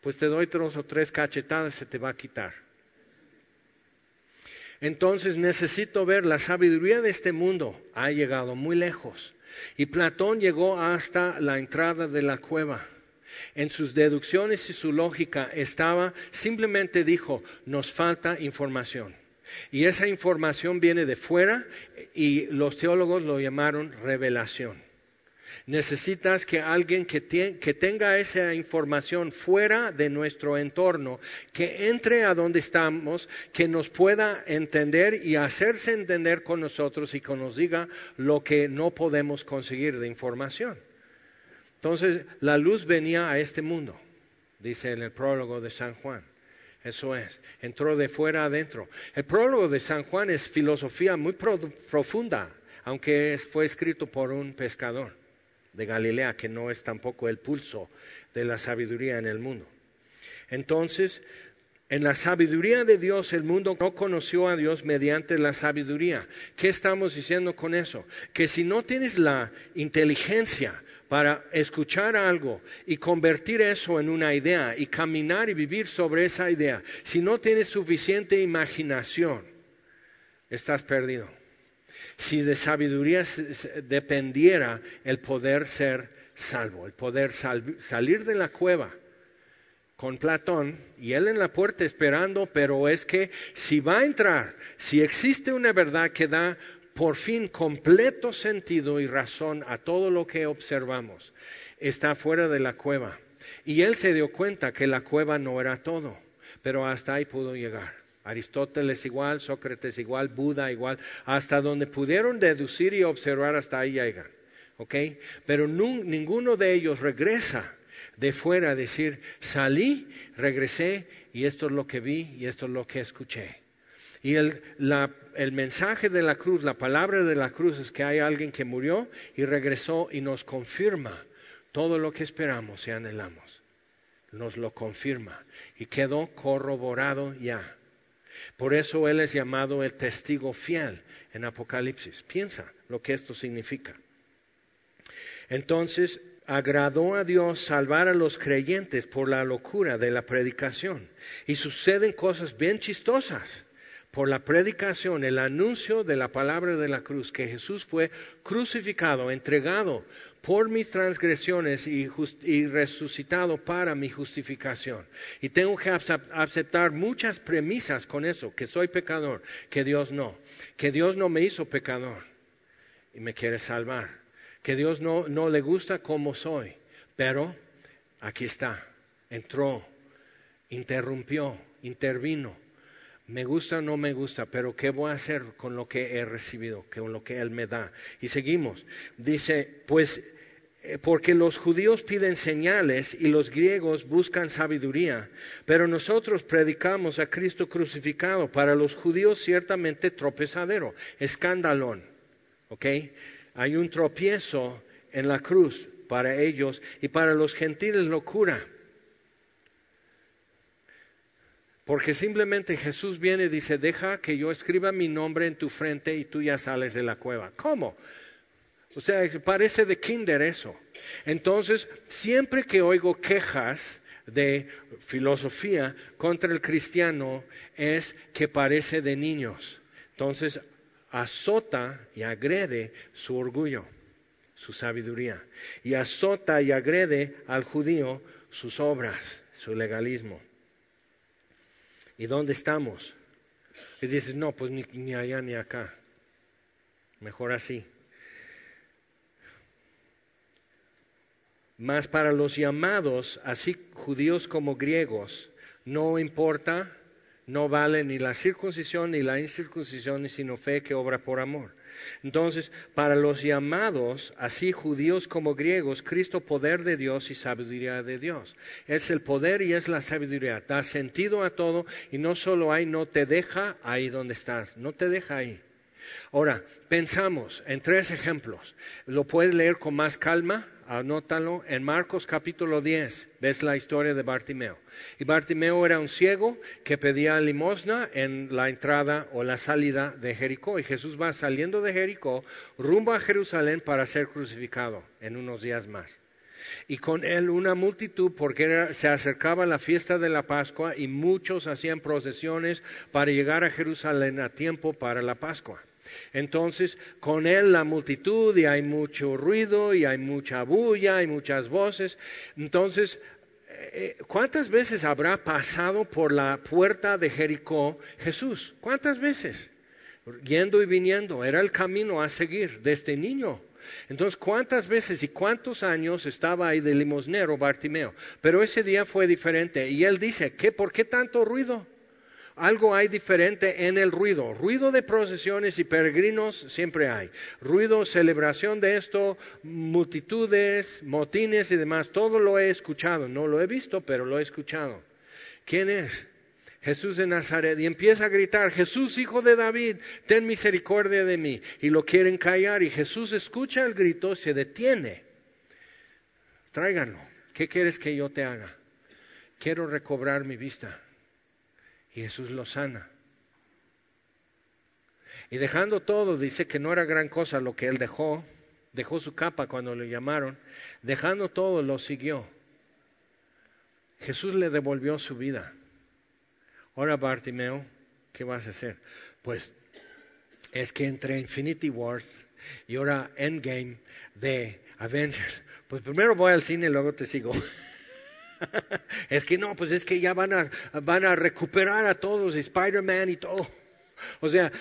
Pues te doy dos o tres cachetadas, se te va a quitar. Entonces necesito ver la sabiduría de este mundo. Ha llegado muy lejos. Y Platón llegó hasta la entrada de la cueva. En sus deducciones y su lógica estaba, simplemente dijo, nos falta información. Y esa información viene de fuera y los teólogos lo llamaron revelación. Necesitas que alguien que, tenga esa información fuera de nuestro entorno, que entre a donde estamos, que nos pueda entender y hacerse entender con nosotros y que nos diga lo que no podemos conseguir de información. Entonces, la luz venía a este mundo, dice en el prólogo de San Juan. Eso es, entró de fuera adentro. El prólogo de San Juan es filosofía muy profunda, aunque fue escrito por un pescador de Galilea, que no es tampoco el pulso de la sabiduría en el mundo. Entonces, en la sabiduría de Dios, el mundo no conoció a Dios mediante la sabiduría. ¿Qué estamos diciendo con eso? Que si no tienes la inteligencia para escuchar algo y convertir eso en una idea y caminar y vivir sobre esa idea, si no tienes suficiente imaginación, estás perdido si de sabiduría dependiera el poder ser salvo, el poder salir de la cueva con Platón y él en la puerta esperando, pero es que si va a entrar, si existe una verdad que da por fin completo sentido y razón a todo lo que observamos, está fuera de la cueva. Y él se dio cuenta que la cueva no era todo, pero hasta ahí pudo llegar. Aristóteles igual, Sócrates igual, Buda igual, hasta donde pudieron deducir y observar hasta ahí llegan. ¿Ok? Pero ninguno de ellos regresa de fuera a decir, salí, regresé y esto es lo que vi y esto es lo que escuché. Y el, el mensaje de la cruz, la palabra de la cruz es que hay alguien que murió y regresó y nos confirma todo lo que esperamos y anhelamos. Nos lo confirma y quedó corroborado ya. Por eso Él es llamado el testigo fiel en Apocalipsis. Piensa lo que esto significa. Entonces, agradó a Dios salvar a los creyentes por la locura de la predicación. Y suceden cosas bien chistosas por la predicación, el anuncio de la palabra de la cruz, que Jesús fue crucificado, entregado por mis transgresiones y, resucitado para mi justificación. Y tengo que aceptar muchas premisas con eso, que soy pecador, que Dios no, que Dios no me hizo pecador y me quiere salvar, que Dios no, no le gusta como soy, pero aquí está, entró, interrumpió, intervino me gusta o no me gusta, pero ¿qué voy a hacer con lo que he recibido, con lo que Él me da? Y seguimos. Dice, pues eh, porque los judíos piden señales y los griegos buscan sabiduría, pero nosotros predicamos a Cristo crucificado, para los judíos ciertamente tropezadero, escandalón. ¿Ok? Hay un tropiezo en la cruz para ellos y para los gentiles locura. Porque simplemente Jesús viene y dice, deja que yo escriba mi nombre en tu frente y tú ya sales de la cueva. ¿Cómo? O sea, parece de kinder eso. Entonces, siempre que oigo quejas de filosofía contra el cristiano es que parece de niños. Entonces, azota y agrede su orgullo, su sabiduría. Y azota y agrede al judío sus obras, su legalismo. ¿Y dónde estamos? Y dices, no, pues ni, allá ni acá. Mejor así. Mas para los llamados, así judíos como griegos, no importa, no vale ni la circuncisión ni la incircuncisión, sino fe que obra por amor. Entonces, para los llamados, así judíos como griegos, Cristo poder de Dios y sabiduría de Dios. Es el poder y es la sabiduría. Da sentido a todo y no solo hay, no te deja ahí donde estás, no te deja ahí. Ahora, pensamos en tres ejemplos. Lo puedes leer con más calma, anótalo. En Marcos capítulo 10 ves la historia de Bartimeo. Y Bartimeo era un ciego que pedía limosna en la entrada o la salida de Jericó. Y Jesús va saliendo de Jericó rumbo a Jerusalén para ser crucificado en unos días más. Y con él una multitud porque se acercaba la fiesta de la Pascua y muchos hacían procesiones para llegar a Jerusalén a tiempo para la Pascua. Entonces, con él la multitud y hay mucho ruido y hay mucha bulla y muchas voces. Entonces, eh, ¿cuántas veces habrá pasado por la puerta de Jericó Jesús? ¿Cuántas veces? Yendo y viniendo, era el camino a seguir desde niño. Entonces, ¿cuántas veces y cuántos años estaba ahí de limosnero Bartimeo? Pero ese día fue diferente. Y él dice, ¿qué, ¿por qué tanto ruido? Algo hay diferente en el ruido. Ruido de procesiones y peregrinos siempre hay. Ruido, celebración de esto, multitudes, motines y demás. Todo lo he escuchado. No lo he visto, pero lo he escuchado. ¿Quién es? Jesús de Nazaret y empieza a gritar, Jesús hijo de David, ten misericordia de mí. Y lo quieren callar y Jesús escucha el grito, se detiene. Tráiganlo. ¿Qué quieres que yo te haga? Quiero recobrar mi vista. Y Jesús lo sana. Y dejando todo, dice que no era gran cosa lo que él dejó, dejó su capa cuando lo llamaron, dejando todo lo siguió. Jesús le devolvió su vida. Ahora Bartimeo, ¿qué vas a hacer? Pues es que entre Infinity Wars y ahora Endgame de Avengers, pues primero voy al cine y luego te sigo. es que no, pues es que ya van a, van a recuperar a todos, Spider-Man y todo. O sea,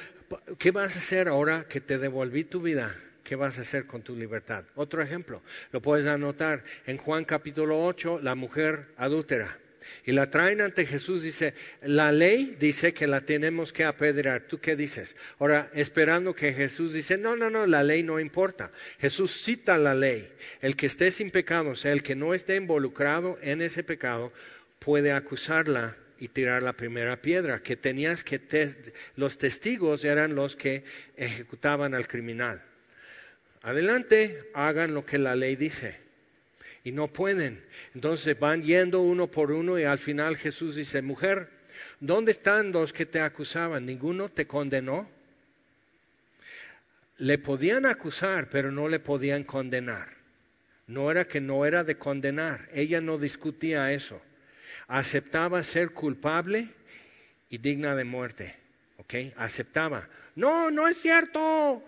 ¿qué vas a hacer ahora que te devolví tu vida? ¿Qué vas a hacer con tu libertad? Otro ejemplo, lo puedes anotar en Juan capítulo 8, la mujer adúltera. Y la traen ante Jesús, dice, la ley dice que la tenemos que apedrear. ¿Tú qué dices? Ahora, esperando que Jesús dice, no, no, no, la ley no importa. Jesús cita la ley. El que esté sin pecado, o sea, el que no esté involucrado en ese pecado, puede acusarla y tirar la primera piedra, que tenías que, los testigos eran los que ejecutaban al criminal. Adelante, hagan lo que la ley dice y no pueden. Entonces van yendo uno por uno y al final Jesús dice, mujer, ¿dónde están los que te acusaban? ¿Ninguno te condenó? Le podían acusar, pero no le podían condenar. No era que no era de condenar, ella no discutía eso. Aceptaba ser culpable y digna de muerte. ¿Ok? Aceptaba. No, no es cierto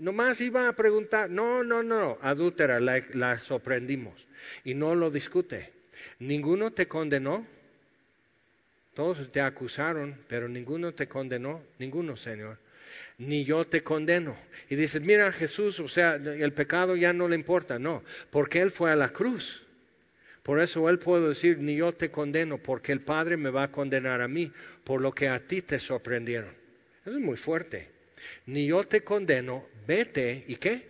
nomás iba a preguntar, no, no, no, adúltera, la, sorprendimos. Y no lo discute. ¿Ninguno te condenó? Todos te acusaron, pero ninguno te condenó, ninguno, Señor. Ni yo te condeno. Y dices, mira Jesús, o sea, el pecado ya no le importa, no, porque Él fue a la cruz. Por eso Él puede decir, ni yo te condeno, porque el Padre me va a condenar a mí por lo que a ti te sorprendieron. Eso es muy fuerte ni yo te condeno, vete y qué?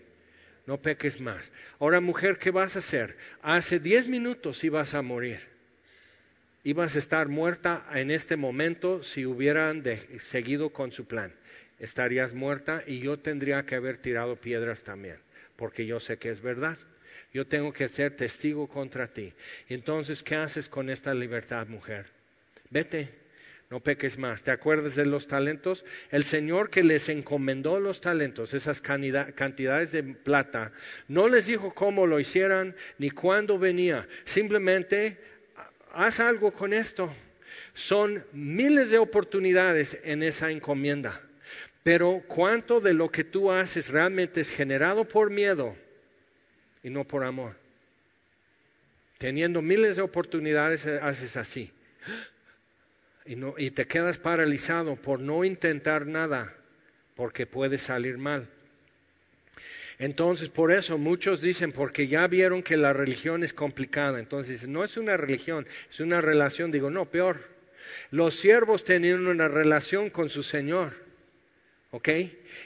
No peques más. Ahora mujer, ¿qué vas a hacer? Hace diez minutos ibas a morir. Ibas a estar muerta en este momento si hubieran seguido con su plan. Estarías muerta y yo tendría que haber tirado piedras también, porque yo sé que es verdad. Yo tengo que ser testigo contra ti. Entonces, ¿qué haces con esta libertad, mujer? Vete, no peques más. ¿Te acuerdas de los talentos? El Señor que les encomendó los talentos, esas cantidades de plata, no les dijo cómo lo hicieran ni cuándo venía. Simplemente, haz algo con esto. Son miles de oportunidades en esa encomienda. Pero cuánto de lo que tú haces realmente es generado por miedo y no por amor. Teniendo miles de oportunidades, haces así y, te quedas paralizado por no intentar nada, porque puede salir mal. Entonces, por eso muchos dicen, porque ya vieron que la religión es complicada. Entonces, no es una religión, es una relación. Digo, no, peor. Los siervos tenían una relación con su Señor. ¿Ok?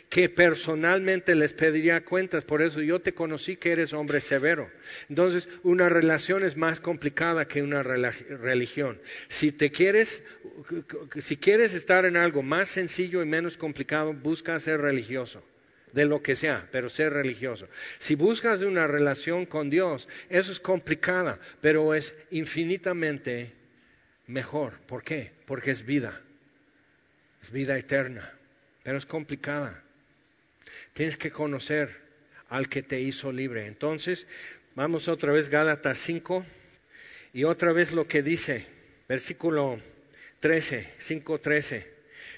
Que personalmente les pediría cuentas, por eso yo te conocí que eres hombre severo. Entonces, una relación es más complicada que una religión. Si te quieres, si quieres estar en algo más sencillo y menos complicado, busca ser religioso de lo que sea, pero ser religioso. Si buscas una relación con Dios, eso es complicada, pero es infinitamente mejor. ¿Por qué? Porque es vida, es vida eterna pero es complicada. Tienes que conocer al que te hizo libre. Entonces, vamos otra vez Gálatas 5 y otra vez lo que dice, versículo 13, 5, 13.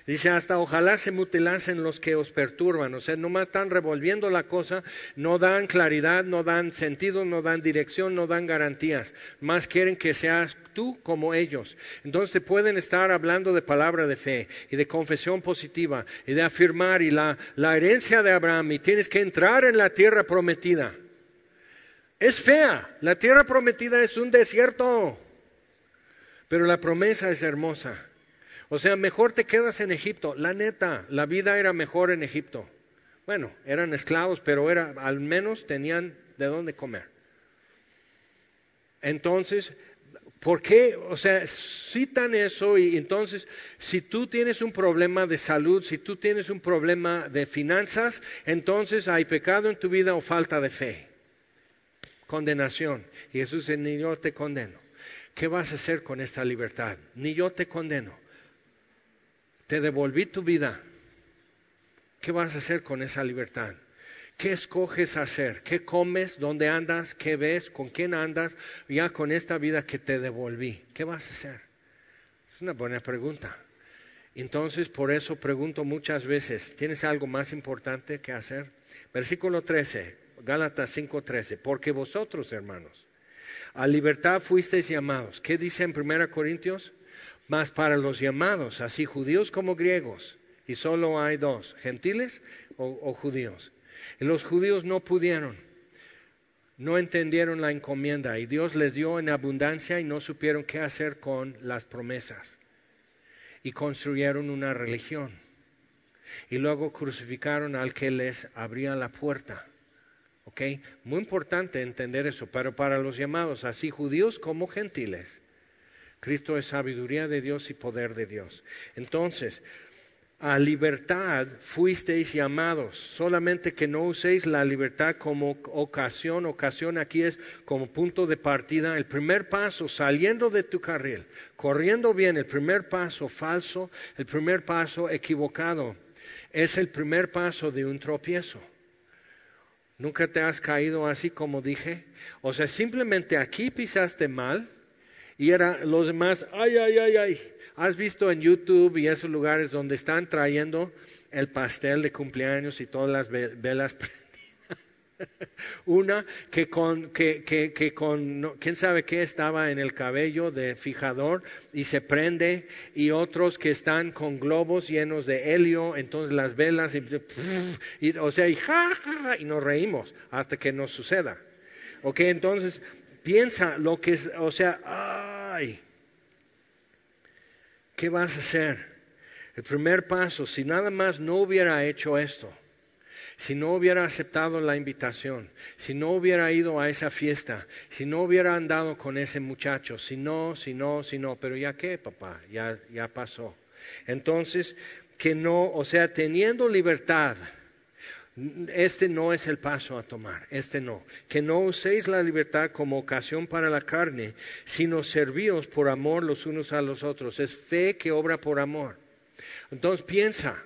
Dice, hasta ojalá se mutilasen los que os perturban. O sea, nomás están revolviendo la cosa, no dan claridad, no dan sentido, no dan dirección, no dan garantías. Más quieren que seas tú como ellos. Entonces te pueden estar hablando de palabra de fe y de confesión positiva y de afirmar y la, la herencia de Abraham y tienes que entrar en la tierra prometida. Es fea, la tierra prometida es un desierto, pero la promesa es hermosa. O sea, mejor te quedas en Egipto. La neta, la vida era mejor en Egipto. Bueno, eran esclavos, pero era, al menos tenían de dónde comer. Entonces, ¿por qué? O sea, citan eso y entonces, si tú tienes un problema de salud, si tú tienes un problema de finanzas, entonces hay pecado en tu vida o falta de fe. Condenación. Y Jesús dice, ni yo te condeno. ¿Qué vas a hacer con esta libertad? Ni yo te condeno te devolví tu vida. ¿Qué vas a hacer con esa libertad? ¿Qué escoges hacer? ¿Qué comes? ¿Dónde andas? ¿Qué ves? ¿Con quién andas? Ya con esta vida que te devolví. ¿Qué vas a hacer? Es una buena pregunta. Entonces, por eso pregunto muchas veces, ¿tienes algo más importante que hacer? Versículo 13, Gálatas 5:13, porque vosotros, hermanos, a libertad fuisteis llamados. ¿Qué dice en 1 Corintios? Mas para los llamados, así judíos como griegos, y solo hay dos, gentiles o, judíos. Y los judíos no pudieron, no entendieron la encomienda y Dios les dio en abundancia y no supieron qué hacer con las promesas. Y construyeron una religión. Y luego crucificaron al que les abría la puerta. ¿Ok? Muy importante entender eso, pero para los llamados, así judíos como gentiles, Cristo es sabiduría de Dios y poder de Dios. Entonces, a libertad fuisteis llamados, solamente que no uséis la libertad como ocasión. Ocasión aquí es como punto de partida. El primer paso, saliendo de tu carril, corriendo bien, el primer paso falso, el primer paso equivocado, es el primer paso de un tropiezo. ¿Nunca te has caído así como dije? O sea, simplemente aquí pisaste mal y era los demás, ay, ay, ay, ay. Has visto en YouTube y esos lugares donde están trayendo el pastel de cumpleaños y todas las velas. Una que con, que, que, que con, quién sabe qué estaba en el cabello de fijador y se prende, y otros que están con globos llenos de helio, entonces las velas, y, o sea, y, ja, ja, y nos reímos hasta que nos suceda. Ok, entonces piensa lo que es, o sea, ay, ¿qué vas a hacer? El primer paso, si nada más no hubiera hecho esto, si no hubiera aceptado la invitación, si no hubiera ido a esa fiesta, si no hubiera andado con ese muchacho, si no, si no, si no, pero ya qué, papá, ya, ya pasó. Entonces, que no, o sea, teniendo libertad, este no es el paso a tomar, este no. Que no uséis la libertad como ocasión para la carne, sino servíos por amor los unos a los otros. Es fe que obra por amor. Entonces piensa,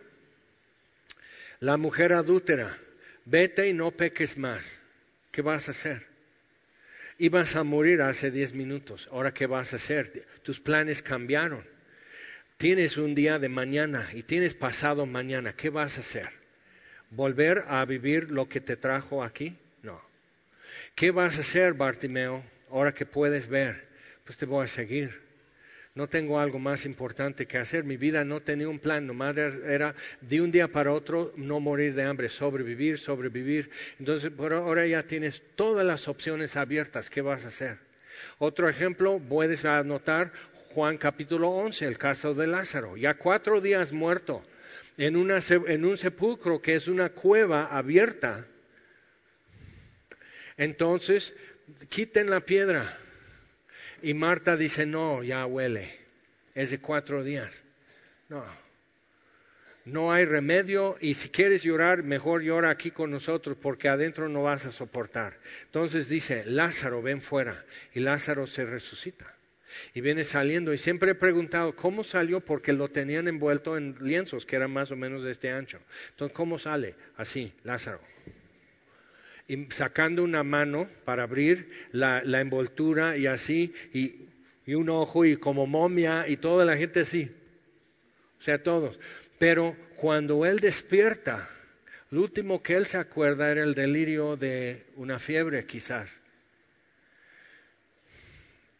la mujer adúltera, vete y no peques más. ¿Qué vas a hacer? Ibas a morir hace diez minutos. Ahora, ¿qué vas a hacer? Tus planes cambiaron. Tienes un día de mañana y tienes pasado mañana. ¿Qué vas a hacer? volver a vivir lo que te trajo aquí? No. ¿Qué vas a hacer, Bartimeo, ahora que puedes ver? Pues te voy a seguir. No tengo algo más importante que hacer. Mi vida no tenía un plan, nomás era de un día para otro no morir de hambre, sobrevivir, sobrevivir. Entonces, por ahora ya tienes todas las opciones abiertas. ¿Qué vas a hacer? Otro ejemplo, puedes anotar Juan capítulo 11, el caso de Lázaro. Ya cuatro días muerto en, un sepulcro que es una cueva abierta. Entonces, quiten la piedra. Y Marta dice, no, ya huele. Es de cuatro días. No. No hay remedio y si quieres llorar, mejor llora aquí con nosotros porque adentro no vas a soportar. Entonces dice, Lázaro, ven fuera. Y Lázaro se resucita y viene saliendo. Y siempre he preguntado cómo salió porque lo tenían envuelto en lienzos que eran más o menos de este ancho. Entonces, ¿cómo sale? Así, Lázaro. Sacando una mano para abrir la, envoltura y así, y, un ojo y como momia y toda la gente así. O sea, todos. Pero cuando él despierta, lo último que él se acuerda era el delirio de una fiebre quizás.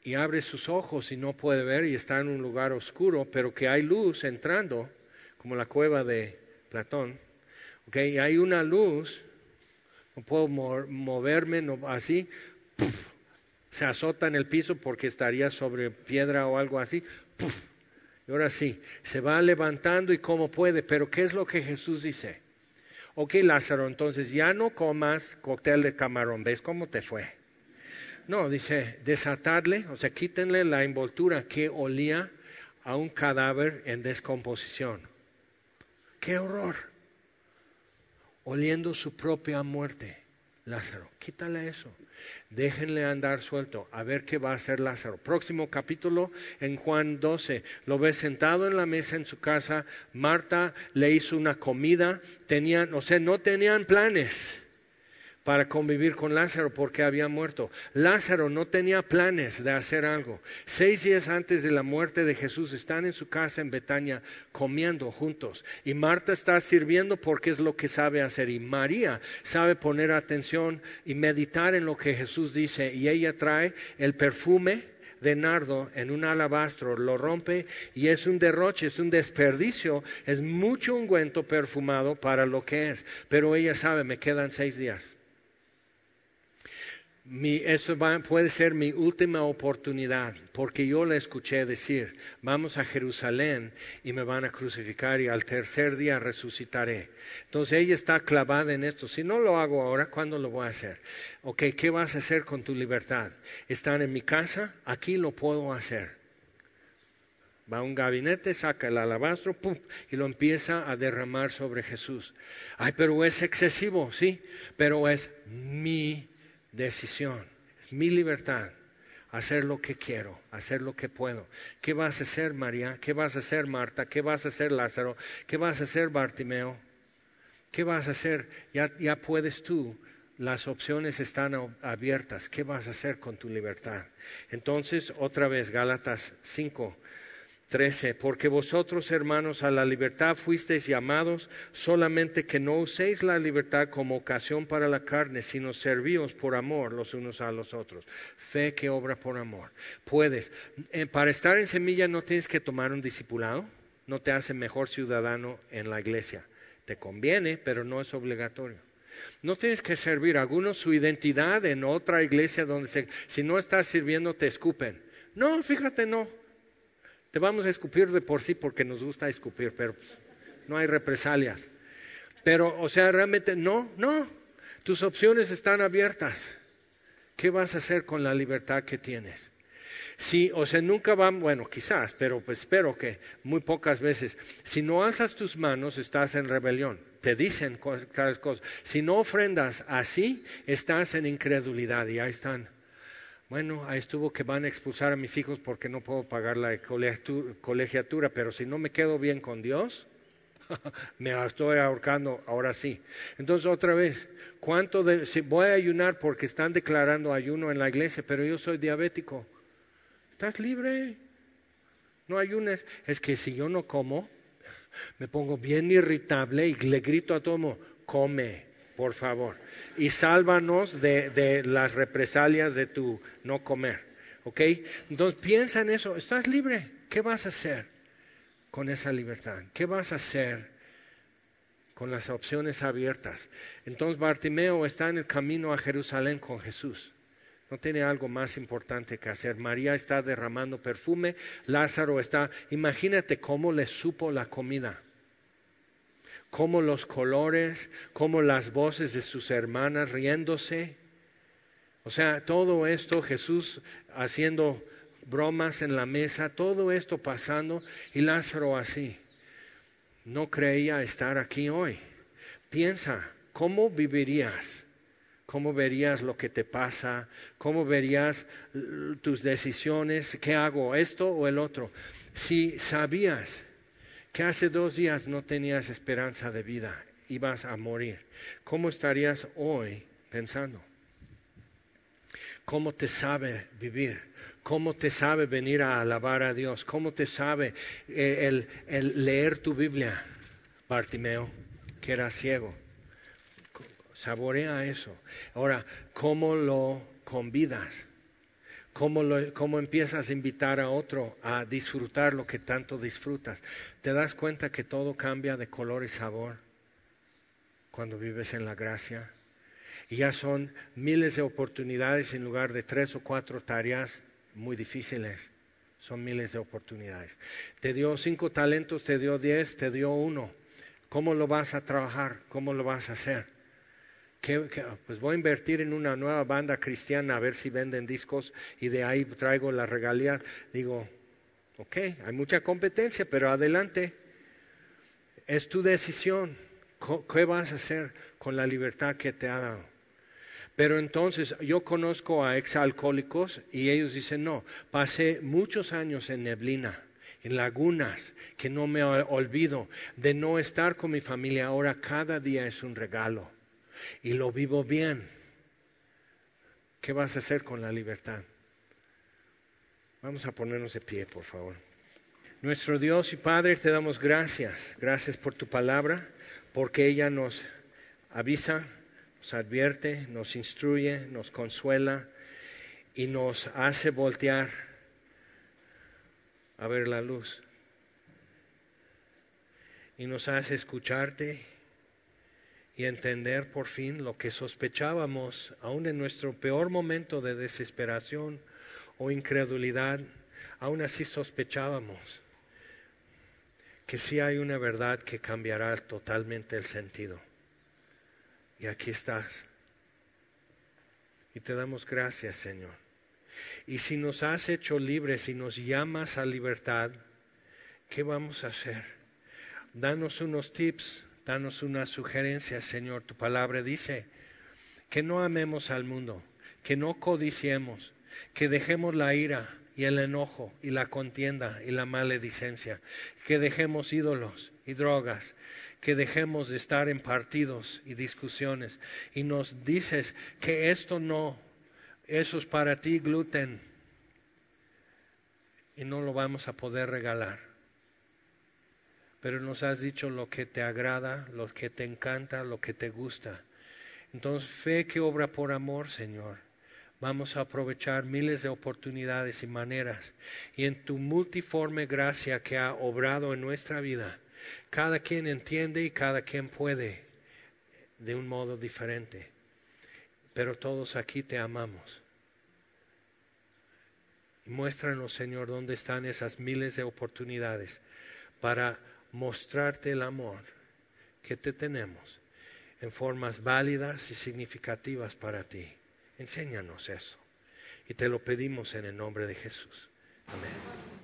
Y abre sus ojos y no puede ver y está en un lugar oscuro, pero que hay luz entrando, como la cueva de Platón. Okay, y hay una luz, no puedo moverme no, así, se azota en el piso porque estaría sobre piedra o algo así. y ahora sí, se va levantando y como puede, pero ¿qué es lo que Jesús dice? Ok, Lázaro, entonces ya no comas cóctel de camarón, ¿ves cómo te fue? No, dice, desatarle, o sea, quítenle la envoltura que olía a un cadáver en descomposición. ¡Qué horror! Oliendo su propia muerte. Lázaro, quítale eso. Déjenle andar suelto, a ver qué va a hacer Lázaro. Próximo capítulo en Juan 12. Lo ve sentado en la mesa en su casa. Marta le hizo una comida. Tenían, o sea, no tenían planes para convivir con Lázaro porque había muerto. Lázaro no tenía planes de hacer algo. Seis días antes de la muerte de Jesús están en su casa en Betania comiendo juntos. Y Marta está sirviendo porque es lo que sabe hacer. Y María sabe poner atención y meditar en lo que Jesús dice. Y ella trae el perfume de nardo en un alabastro, lo rompe y es un derroche, es un desperdicio, es mucho ungüento perfumado para lo que es. Pero ella sabe, me quedan seis días eso puede ser mi última oportunidad, porque yo le escuché decir, vamos a Jerusalén y me van a crucificar y al tercer día resucitaré. Entonces ella está clavada en esto. Si no lo hago ahora, ¿cuándo lo voy a hacer? Ok, ¿qué vas a hacer con tu libertad? Están en mi casa, aquí lo puedo hacer. Va a un gabinete, saca el alabastro, ¡pum! y lo empieza a derramar sobre Jesús. Ay, pero es excesivo, sí, pero es mi decisión, es mi libertad. Hacer lo que quiero, hacer lo que puedo. ¿Qué vas a hacer, María? ¿Qué vas a hacer, Marta? ¿Qué vas a hacer, Lázaro? ¿Qué vas a hacer, Bartimeo? ¿Qué vas a hacer? Ya, ya puedes tú las opciones están abiertas. ¿Qué vas a hacer con tu libertad? Entonces, otra vez, Gálatas 5, 13, porque vosotros, hermanos, a la libertad fuisteis llamados, solamente que no uséis la libertad como ocasión para la carne, sino servíos por amor los unos a los otros. Fe que obra por amor. Puedes, eh, para estar en semilla no tienes que tomar un discipulado, no te hace mejor ciudadano en la iglesia. Te conviene, pero no es obligatorio. No tienes que servir algunos su identidad en otra iglesia donde se, si no estás sirviendo te escupen. No, fíjate, no. Te vamos a escupir de por sí porque nos gusta escupir, pero pues, no hay represalias. Pero, o sea, realmente no, no. Tus opciones están abiertas. ¿Qué vas a hacer con la libertad que tienes? Si, o sea, nunca van, bueno, quizás, pero pues espero que muy pocas veces. Si no alzas tus manos, estás en rebelión. Te dicen tales cosas. Si no ofrendas así, estás en incredulidad y ahí están bueno, ahí estuvo que van a expulsar a mis hijos porque no puedo pagar la colegiatura, pero si no me quedo bien con Dios, me estoy ahorcando ahora sí. Entonces otra vez, ¿cuánto de, si voy a ayunar porque están declarando ayuno en la iglesia, pero yo soy diabético? ¿Estás libre? No ayunes. Es que si yo no como, me pongo bien irritable y le grito a todo come por favor. Y sálvanos de, las represalias de tu no comer. ¿Ok? Entonces piensa en eso. Estás libre. ¿Qué vas a hacer con esa libertad? ¿Qué vas a hacer con las opciones abiertas? Entonces Bartimeo está en el camino a Jerusalén con Jesús. No tiene algo más importante que hacer. María está derramando perfume. Lázaro está. Imagínate cómo le supo la comida como los colores, como las voces de sus hermanas riéndose. O sea, todo esto, Jesús haciendo bromas en la mesa, todo esto pasando y Lázaro así. No creía estar aquí hoy. Piensa, ¿cómo vivirías? ¿Cómo verías lo que te pasa? ¿Cómo verías tus decisiones? ¿Qué hago? ¿Esto o el otro? Si sabías que hace dos días no tenías esperanza de vida, ibas a morir. ¿Cómo estarías hoy pensando? ¿Cómo te sabe vivir? ¿Cómo te sabe venir a alabar a Dios? ¿Cómo te sabe eh, el, leer tu Biblia? Bartimeo, que era ciego. Saborea eso. Ahora, ¿cómo lo convidas? ¿Cómo, ¿Cómo empiezas a invitar a otro a disfrutar lo que tanto disfrutas? ¿Te das cuenta que todo cambia de color y sabor cuando vives en la gracia? Y ya son miles de oportunidades en lugar de tres o cuatro tareas muy difíciles. Son miles de oportunidades. Te dio cinco talentos, te dio diez, te dio uno. ¿Cómo lo vas a trabajar? ¿Cómo lo vas a hacer? Pues voy a invertir en una nueva banda cristiana a ver si venden discos y de ahí traigo la regalía. Digo, ok, hay mucha competencia, pero adelante. Es tu decisión. ¿Qué vas a hacer con la libertad que te ha dado? Pero entonces yo conozco a exalcohólicos y ellos dicen, no, pasé muchos años en neblina, en lagunas, que no me olvido de no estar con mi familia. Ahora cada día es un regalo y lo vivo bien. ¿Qué vas a hacer con la libertad? Vamos a ponernos de pie, por favor. Nuestro Dios y Padre, te damos gracias. Gracias por tu palabra, porque ella nos avisa, nos advierte, nos instruye, nos consuela y nos hace voltear a ver la luz. Y nos hace escucharte y entender por fin lo que sospechábamos, aún en nuestro peor momento de desesperación o incredulidad, aún así sospechábamos que sí hay una verdad que cambiará totalmente el sentido. Y aquí estás. Y te damos gracias, Señor. Y si nos has hecho libres y nos llamas a libertad, ¿qué vamos a hacer? Danos unos tips Danos una sugerencia, Señor. Tu palabra dice que no amemos al mundo, que no codiciemos, que dejemos la ira y el enojo y la contienda y la maledicencia, que dejemos ídolos y drogas, que dejemos de estar en partidos y discusiones. Y nos dices que esto no, eso es para ti gluten y no lo vamos a poder regalar pero nos has dicho lo que te agrada, lo que te encanta, lo que te gusta. Entonces, fe que obra por amor, Señor. Vamos a aprovechar miles de oportunidades y maneras. Y en tu multiforme gracia que ha obrado en nuestra vida, cada quien entiende y cada quien puede de un modo diferente. Pero todos aquí te amamos. Muéstranos, Señor, dónde están esas miles de oportunidades para mostrarte el amor que te tenemos en formas válidas y significativas para ti. Enséñanos eso. Y te lo pedimos en el nombre de Jesús. Amén.